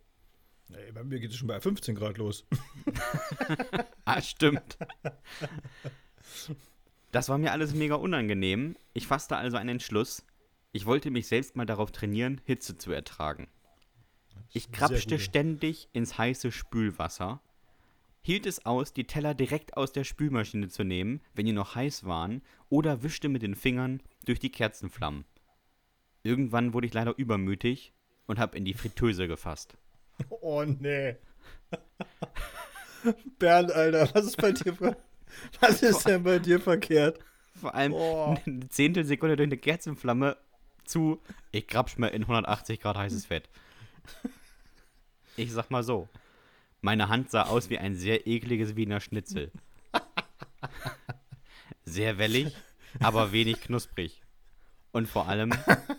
Nee, bei mir geht es schon bei 15 Grad los. ah, stimmt. Das war mir alles mega unangenehm. Ich fasste also einen Entschluss. Ich wollte mich selbst mal darauf trainieren, Hitze zu ertragen. Ich krapschte ständig ins heiße Spülwasser, hielt es aus, die Teller direkt aus der Spülmaschine zu nehmen, wenn die noch heiß waren, oder wischte mit den Fingern durch die Kerzenflammen. Irgendwann wurde ich leider übermütig und habe in die Fritteuse gefasst. Oh nee. Bernd, Alter, was ist bei dir Was ist denn bei dir verkehrt? Vor allem oh. eine Zehntelsekunde durch eine Kerzenflamme zu, ich krapsch mir in 180 Grad heißes Fett. Ich sag mal so. Meine Hand sah aus wie ein sehr ekliges Wiener Schnitzel. Sehr wellig, aber wenig knusprig. Und vor allem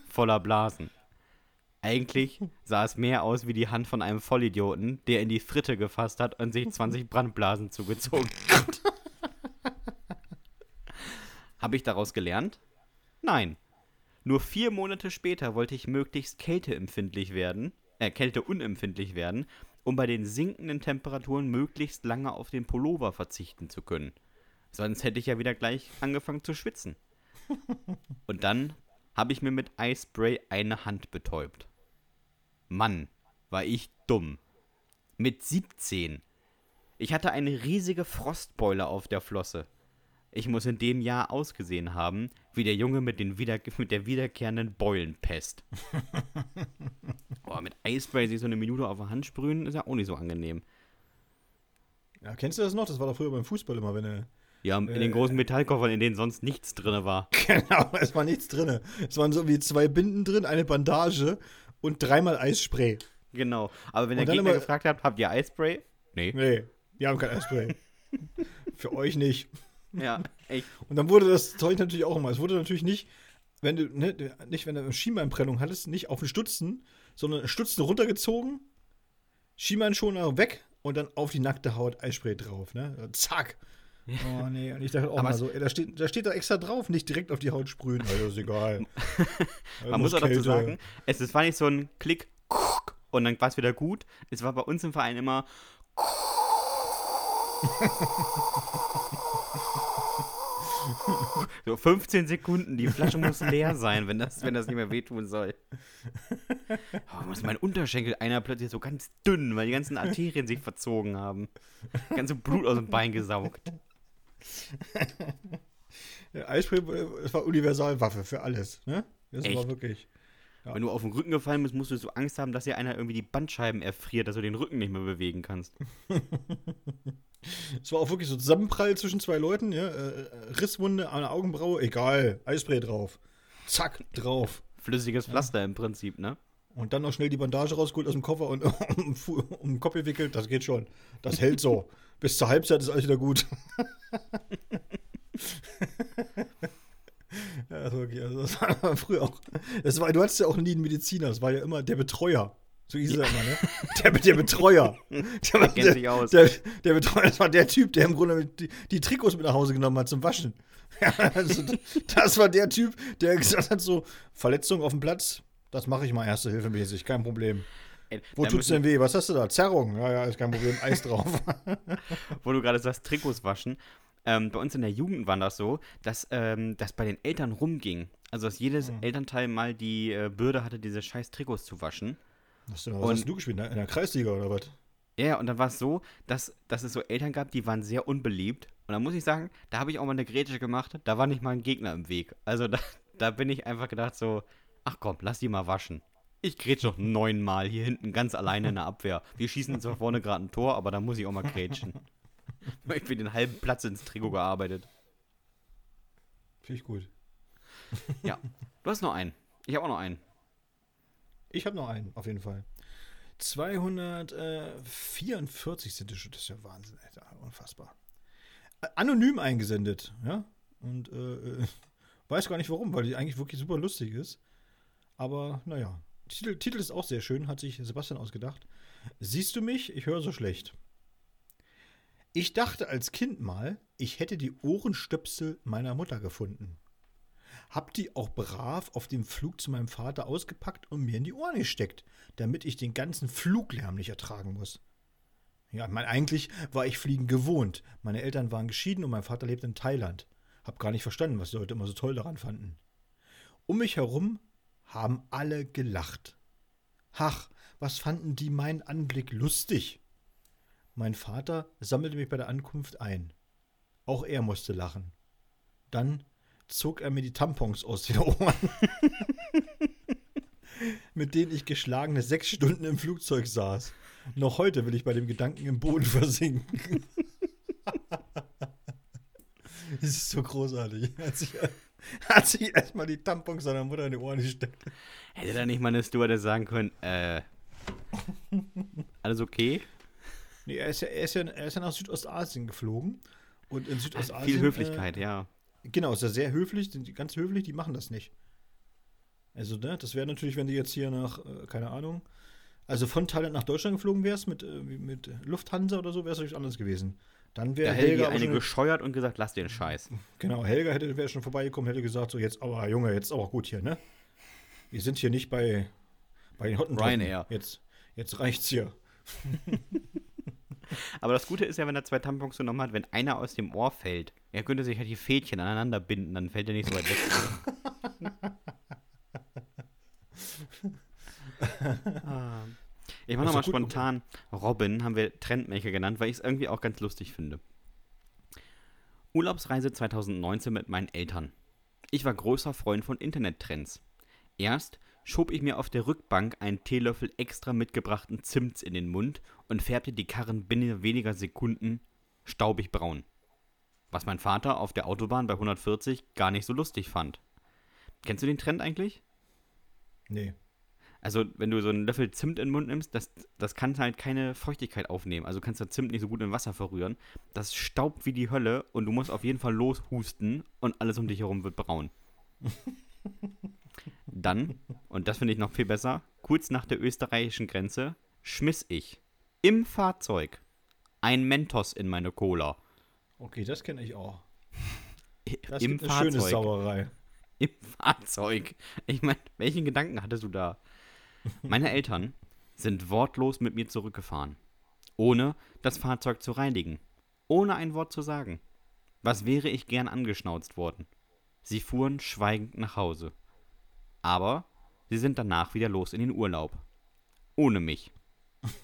voller Blasen. Eigentlich sah es mehr aus wie die Hand von einem Vollidioten, der in die Fritte gefasst hat und sich 20 Brandblasen zugezogen hat. Habe ich daraus gelernt? Nein. Nur vier Monate später wollte ich möglichst kälteempfindlich werden äh, kälteunempfindlich werden, um bei den sinkenden Temperaturen möglichst lange auf den Pullover verzichten zu können. Sonst hätte ich ja wieder gleich angefangen zu schwitzen. Und dann habe ich mir mit Eispray eine Hand betäubt. Mann, war ich dumm. Mit 17. Ich hatte eine riesige Frostbeule auf der Flosse. Ich muss in dem Jahr ausgesehen haben, wie der Junge mit, den wieder mit der wiederkehrenden Beulenpest. Boah, mit Eispray sich so eine Minute auf der Hand sprühen, ist ja auch nicht so angenehm. Ja, kennst du das noch? Das war doch früher beim Fußball immer, wenn er. Ja, in äh, den großen Metallkoffern, in denen sonst nichts drin war. Genau, es war nichts drin. Es waren so wie zwei Binden drin, eine Bandage und dreimal Eisspray. Genau. Aber wenn der Gegner immer, gefragt hat, habt ihr Eispray? Nee. Nee, wir haben kein Eispray. Für euch nicht. Ja, echt. Und dann wurde das Zeug natürlich auch immer. Es wurde natürlich nicht wenn du, ne, nicht wenn du eine Schienbeinprellung hattest, nicht auf den Stutzen, sondern Stutzen runtergezogen, Schienbeinschoner weg und dann auf die nackte Haut Eispray drauf, ne? Zack. Oh nee, und ich dachte auch Aber mal so, ey, da, steht, da steht da extra drauf, nicht direkt auf die Haut sprühen, also ist egal. Man muss auch dazu sagen, es, es war nicht so ein Klick und dann war es wieder gut. Es war bei uns im Verein immer so 15 Sekunden, die Flasche muss leer sein, wenn das, wenn das nicht mehr wehtun soll. Oh, muss mein Unterschenkel einer plötzlich so ganz dünn, weil die ganzen Arterien sich verzogen haben. Ganze Blut aus dem Bein gesaugt. Ja, Eisspray das war Universalwaffe für alles, ne? Das Echt? war wirklich. Ja. Wenn du auf den Rücken gefallen bist, musst du so Angst haben, dass dir einer irgendwie die Bandscheiben erfriert, dass du den Rücken nicht mehr bewegen kannst. Es war auch wirklich so Zusammenprall zwischen zwei Leuten, ja. Äh, Risswunde an der Augenbraue, egal, Eispray drauf. Zack, drauf. Flüssiges Pflaster ja. im Prinzip, ne? Und dann noch schnell die Bandage rausgeholt aus dem Koffer und um, um den Kopf gewickelt, das geht schon. Das hält so. Bis zur Halbzeit ist alles wieder gut. ja, das war wirklich, also das war früher auch. Das war, du hattest ja auch nie einen Mediziner, das war ja immer der Betreuer. So hieß er immer, ne? Der, der Betreuer. Der, der, kennt sich aus. Der, der, Betreuer, das war der Typ, der im Grunde die, die Trikots mit nach Hause genommen hat zum Waschen. Ja, also, das war der Typ, der gesagt hat: so, Verletzung auf dem Platz, das mache ich mal erste Hilfe mäßig, kein Problem. Ey, Wo tut's denn weh? Was hast du da? Zerrung? Ja, ja, ist kein Problem. Eis drauf. Wo du gerade sagst, Trikots waschen. Ähm, bei uns in der Jugend war das so, dass ähm, das bei den Eltern rumging. Also, dass jedes mhm. Elternteil mal die äh, Bürde hatte, diese scheiß Trikots zu waschen. Was, was hast du gespielt? In der Kreisliga oder was? Ja, und dann war es so, dass, dass es so Eltern gab, die waren sehr unbeliebt. Und dann muss ich sagen, da habe ich auch mal eine Grätsche gemacht, da war nicht mal ein Gegner im Weg. Also da, da bin ich einfach gedacht so, ach komm, lass die mal waschen. Ich grätsche noch neunmal hier hinten ganz alleine in der Abwehr. Wir schießen zwar vorne gerade ein Tor, aber da muss ich auch mal grätschen. ich für den halben Platz ins Trikot gearbeitet. Finde ich gut. Ja, du hast noch einen. Ich habe auch noch einen. Ich habe noch einen, auf jeden Fall. 244 sind das schon. Das ist ja Wahnsinn, Alter. Unfassbar. Anonym eingesendet, ja. Und äh, äh, weiß gar nicht warum, weil die eigentlich wirklich super lustig ist. Aber naja. Titel, Titel ist auch sehr schön, hat sich Sebastian ausgedacht. Siehst du mich? Ich höre so schlecht. Ich dachte als Kind mal, ich hätte die Ohrenstöpsel meiner Mutter gefunden hab die auch brav auf dem Flug zu meinem Vater ausgepackt und mir in die Ohren gesteckt, damit ich den ganzen Fluglärm nicht ertragen muss. Ja, ich eigentlich war ich Fliegen gewohnt. Meine Eltern waren geschieden und mein Vater lebt in Thailand. Hab gar nicht verstanden, was die Leute immer so toll daran fanden. Um mich herum haben alle gelacht. Ach, was fanden die meinen Anblick lustig? Mein Vater sammelte mich bei der Ankunft ein. Auch er musste lachen. Dann zog er mir die Tampons aus den Ohren, mit denen ich geschlagene sechs Stunden im Flugzeug saß. Noch heute will ich bei dem Gedanken im Boden versinken. das ist so großartig. Hat sich, hat sich erstmal die Tampons seiner Mutter in die Ohren gesteckt. Hätte da nicht mal eine Stewardess sagen können, äh, alles okay? Nee, er ist ja, er ist ja, er ist ja nach Südostasien geflogen. Und in Südostasien. Viel Höflichkeit, äh, ja. Genau, ist ja sehr höflich, sind ganz höflich, die machen das nicht. Also, ne, das wäre natürlich, wenn du jetzt hier nach, äh, keine Ahnung, also von Thailand nach Deutschland geflogen wärst mit, äh, mit Lufthansa oder so, wäre es natürlich anders gewesen. Dann wäre da Helga eine gescheuert und gesagt, lass den Scheiß. Genau, Helga hätte wäre schon vorbeigekommen, hätte gesagt, so jetzt, aber Junge, jetzt aber gut hier, ne? Wir sind hier nicht bei, bei den Hottentotten. Ryanair. Jetzt, jetzt reicht's hier. Aber das Gute ist ja, wenn er zwei Tampons genommen hat, wenn einer aus dem Ohr fällt, er könnte sich halt die Fädchen aneinander binden, dann fällt er nicht so weit weg. Ah. ich mache nochmal spontan Robin, haben wir Trendmaker genannt, weil ich es irgendwie auch ganz lustig finde. Urlaubsreise 2019 mit meinen Eltern. Ich war großer Freund von Internettrends. Erst schob ich mir auf der Rückbank einen Teelöffel extra mitgebrachten Zimts in den Mund und färbte die Karren binnen weniger Sekunden staubig braun. Was mein Vater auf der Autobahn bei 140 gar nicht so lustig fand. Kennst du den Trend eigentlich? Nee. Also, wenn du so einen Löffel Zimt in den Mund nimmst, das, das kann halt keine Feuchtigkeit aufnehmen. Also kannst du Zimt nicht so gut in Wasser verrühren. Das staubt wie die Hölle und du musst auf jeden Fall loshusten und alles um dich herum wird braun. Dann, und das finde ich noch viel besser, kurz nach der österreichischen Grenze schmiss ich im Fahrzeug ein Mentos in meine Cola. Okay, das kenne ich auch. Das Im Fahrzeug. schöne Sauerei. Im Fahrzeug. Ich meine, welchen Gedanken hattest du da? Meine Eltern sind wortlos mit mir zurückgefahren, ohne das Fahrzeug zu reinigen, ohne ein Wort zu sagen. Was wäre ich gern angeschnauzt worden? Sie fuhren schweigend nach Hause. Aber sie sind danach wieder los in den Urlaub. Ohne mich.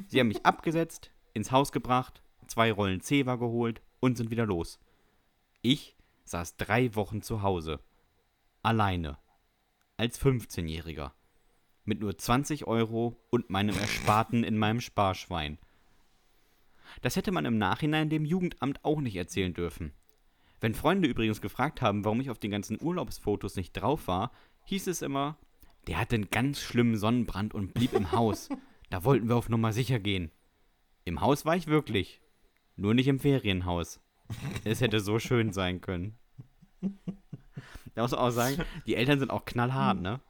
Sie haben mich abgesetzt, ins Haus gebracht, zwei Rollen Zewa geholt und sind wieder los. Ich saß drei Wochen zu Hause. Alleine. Als 15-Jähriger. Mit nur 20 Euro und meinem Ersparten in meinem Sparschwein. Das hätte man im Nachhinein dem Jugendamt auch nicht erzählen dürfen. Wenn Freunde übrigens gefragt haben, warum ich auf den ganzen Urlaubsfotos nicht drauf war, hieß es immer, der hatte einen ganz schlimmen Sonnenbrand und blieb im Haus. Da wollten wir auf Nummer sicher gehen. Im Haus war ich wirklich. Nur nicht im Ferienhaus. Es hätte so schön sein können. Da muss man auch sagen, die Eltern sind auch knallhart, ne?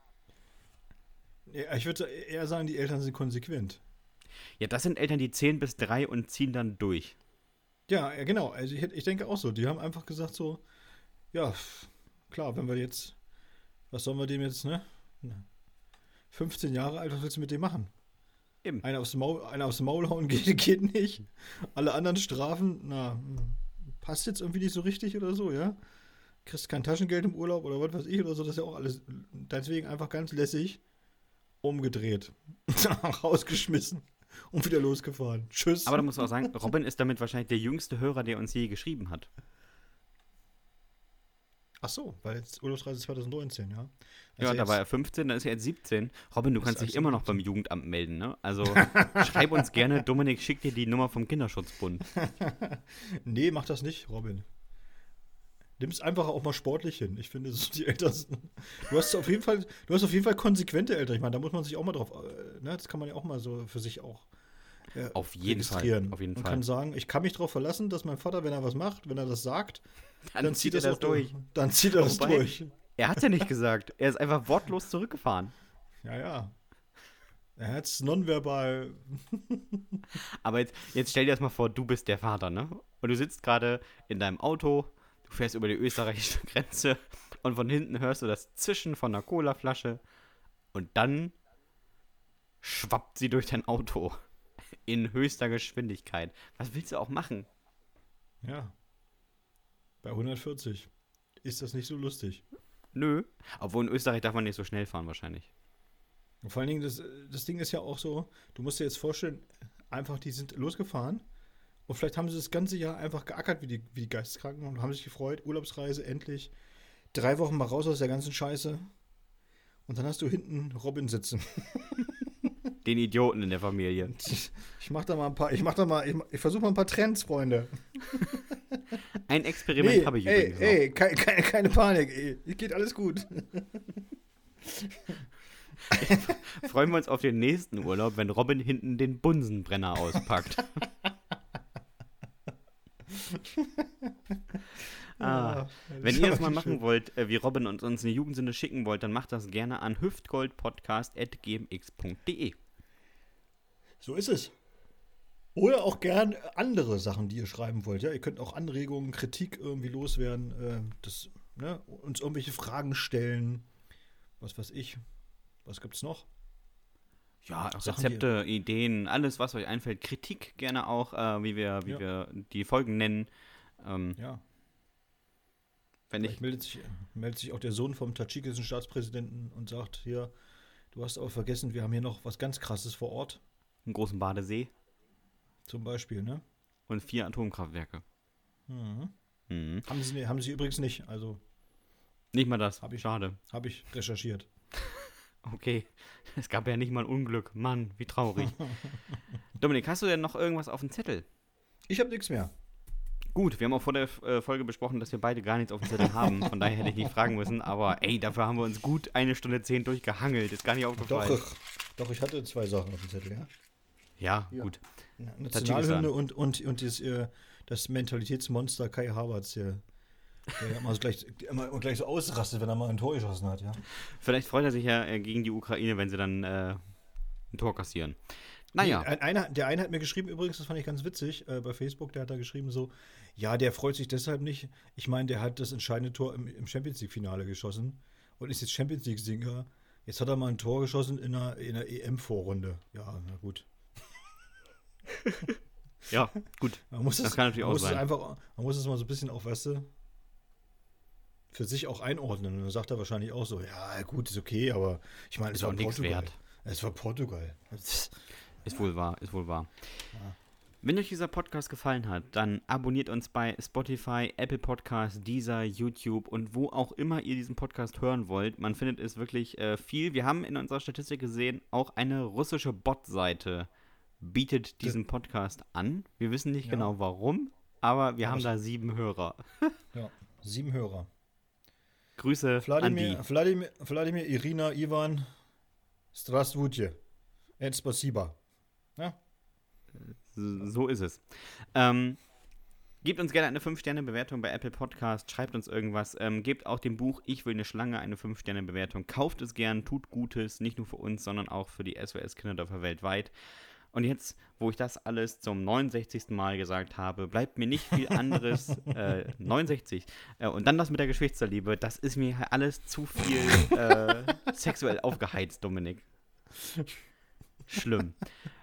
Ja, ich würde eher sagen, die Eltern sind konsequent. Ja, das sind Eltern, die zählen bis drei und ziehen dann durch. Ja, ja genau. Also ich, ich denke auch so. Die haben einfach gesagt so, ja, klar, wenn wir jetzt, was sollen wir dem jetzt, ne? 15 Jahre alt, was willst du mit dem machen? Eben. Einer aufs Maul, einer aufs Maul hauen geht, geht nicht. Alle anderen Strafen, na, passt jetzt irgendwie nicht so richtig oder so, ja? Kriegst kein Taschengeld im Urlaub oder was weiß ich oder so, das ist ja auch alles. Deswegen einfach ganz lässig umgedreht, rausgeschmissen und wieder losgefahren. Tschüss. Aber da muss man auch sagen, Robin ist damit wahrscheinlich der jüngste Hörer, der uns je geschrieben hat. Ach so, weil jetzt Urlaubsreise 2019, ja. Also ja, da war er 15, dann ist er jetzt 17. Robin, du kannst dich immer noch beim Jugendamt melden, ne? Also schreib uns gerne, Dominik schickt dir die Nummer vom Kinderschutzbund. nee, mach das nicht, Robin. Nimm es einfach auch mal sportlich hin. Ich finde, so die Eltern. Du hast auf jeden Fall, du hast auf jeden Fall konsequente Eltern. Ich meine, da muss man sich auch mal drauf, äh, ne? Das kann man ja auch mal so für sich auch äh, auf jeden Fall. Auf jeden man Fall. kann sagen, ich kann mich darauf verlassen, dass mein Vater, wenn er was macht, wenn er das sagt, dann, dann zieht er das durch. Dann zieht er das durch. Er hat ja nicht gesagt. Er ist einfach wortlos zurückgefahren. Ja, ja. Er hat es nonverbal. Aber jetzt, jetzt stell dir das mal vor, du bist der Vater, ne? Und du sitzt gerade in deinem Auto, du fährst über die österreichische Grenze und von hinten hörst du das Zischen von einer Colaflasche und dann schwappt sie durch dein Auto in höchster Geschwindigkeit. Was willst du auch machen? Ja. Bei 140 ist das nicht so lustig. Nö. Obwohl in Österreich darf man nicht so schnell fahren, wahrscheinlich. Und vor allen Dingen, das, das Ding ist ja auch so, du musst dir jetzt vorstellen, einfach, die sind losgefahren und vielleicht haben sie das ganze Jahr einfach geackert wie die, wie die Geisteskranken und haben sich gefreut, Urlaubsreise, endlich. Drei Wochen mal raus aus der ganzen Scheiße. Und dann hast du hinten Robin sitzen. Den Idioten in der Familie. Ich mach da mal ein paar, ich mach da mal, ich, ich versuche mal ein paar Trends, Freunde. Ein Experiment nee, habe ich ey, übrigens ey, keine, keine, keine Panik, ey. geht alles gut. Freuen wir uns auf den nächsten Urlaub, wenn Robin hinten den Bunsenbrenner auspackt. ah, wenn ihr das mal machen wollt, äh, wie Robin und uns eine Jugendsünde schicken wollt, dann macht das gerne an hüftgoldpodcast.gmx.de. So ist es. Oder auch gern andere Sachen, die ihr schreiben wollt. Ja, ihr könnt auch Anregungen, Kritik irgendwie loswerden, äh, das, ne, uns irgendwelche Fragen stellen. Was weiß ich. Was gibt's noch? Ja, Sachen, Rezepte, Ideen, alles, was euch einfällt. Kritik gerne auch, äh, wie, wir, wie ja. wir die Folgen nennen. Ähm, ja. Wenn ich meldet sich, meldet sich auch der Sohn vom tadschikischen Staatspräsidenten und sagt: Hier, du hast aber vergessen, wir haben hier noch was ganz Krasses vor Ort. Einen großen Badesee. Zum Beispiel, ne? Und vier Atomkraftwerke. Mhm. Mhm. Haben, sie, haben sie übrigens nicht, also. Nicht mal das. Hab ich, Schade. Habe ich recherchiert. okay. Es gab ja nicht mal ein Unglück. Mann, wie traurig. Dominik, hast du denn noch irgendwas auf dem Zettel? Ich habe nichts mehr. Gut, wir haben auch vor der äh, Folge besprochen, dass wir beide gar nichts auf dem Zettel haben. Von daher hätte ich nicht fragen müssen. Aber ey, dafür haben wir uns gut eine Stunde zehn durchgehangelt. Ist gar nicht aufgefallen. Doch, doch ich hatte zwei Sachen auf dem Zettel, ja. Ja, ja. gut. Nationalhymne und, und, und das, äh, das Mentalitätsmonster Kai Havertz hier. Der immer, so gleich, immer, immer gleich so ausrastet, wenn er mal ein Tor geschossen hat, ja. Vielleicht freut er sich ja äh, gegen die Ukraine, wenn sie dann äh, ein Tor kassieren. Naja. Nee, einer, der eine hat mir geschrieben, übrigens, das fand ich ganz witzig, äh, bei Facebook, der hat da geschrieben so, ja, der freut sich deshalb nicht. Ich meine, der hat das entscheidende Tor im, im Champions League-Finale geschossen und ist jetzt Champions League-Singer. Jetzt hat er mal ein Tor geschossen in einer, in einer EM-Vorrunde. Ja, na gut. ja, gut. Man muss das, das kann natürlich auch sein. Einfach, man muss es mal so ein bisschen auch, weißt du, für sich auch einordnen. Und dann sagt er wahrscheinlich auch so, ja, gut, ist okay, aber ich meine, es war Portugal. Wert. Es war Portugal. Ist wohl wahr, ist wohl wahr. Ja. Wenn euch dieser Podcast gefallen hat, dann abonniert uns bei Spotify, Apple Podcasts, Deezer, YouTube und wo auch immer ihr diesen Podcast hören wollt. Man findet es wirklich äh, viel. Wir haben in unserer Statistik gesehen, auch eine russische Bot-Seite bietet diesen Podcast an. Wir wissen nicht ja. genau warum, aber wir ja, haben da sieben Hörer. ja, sieben Hörer. Grüße Vladimir, an die. Vladimir, Vladimir Irina, Ivan, Strasvutje. Spasiba. Ja. So ist es. Ähm, gebt uns gerne eine 5-Sterne-Bewertung bei Apple Podcast, schreibt uns irgendwas, ähm, gebt auch dem Buch Ich will eine Schlange eine 5-Sterne-Bewertung, kauft es gern, tut Gutes, nicht nur für uns, sondern auch für die SOS-Kinderdörfer weltweit. Und jetzt, wo ich das alles zum 69. Mal gesagt habe, bleibt mir nicht viel anderes. äh, 69. Äh, und dann das mit der Geschwichtsliebe, das ist mir alles zu viel äh, sexuell aufgeheizt, Dominik. Schlimm.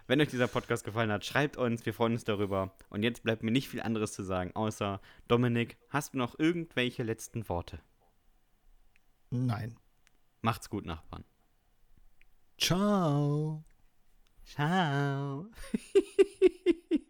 Wenn euch dieser Podcast gefallen hat, schreibt uns, wir freuen uns darüber. Und jetzt bleibt mir nicht viel anderes zu sagen, außer Dominik, hast du noch irgendwelche letzten Worte? Nein. Macht's gut, Nachbarn. Ciao. Ciao.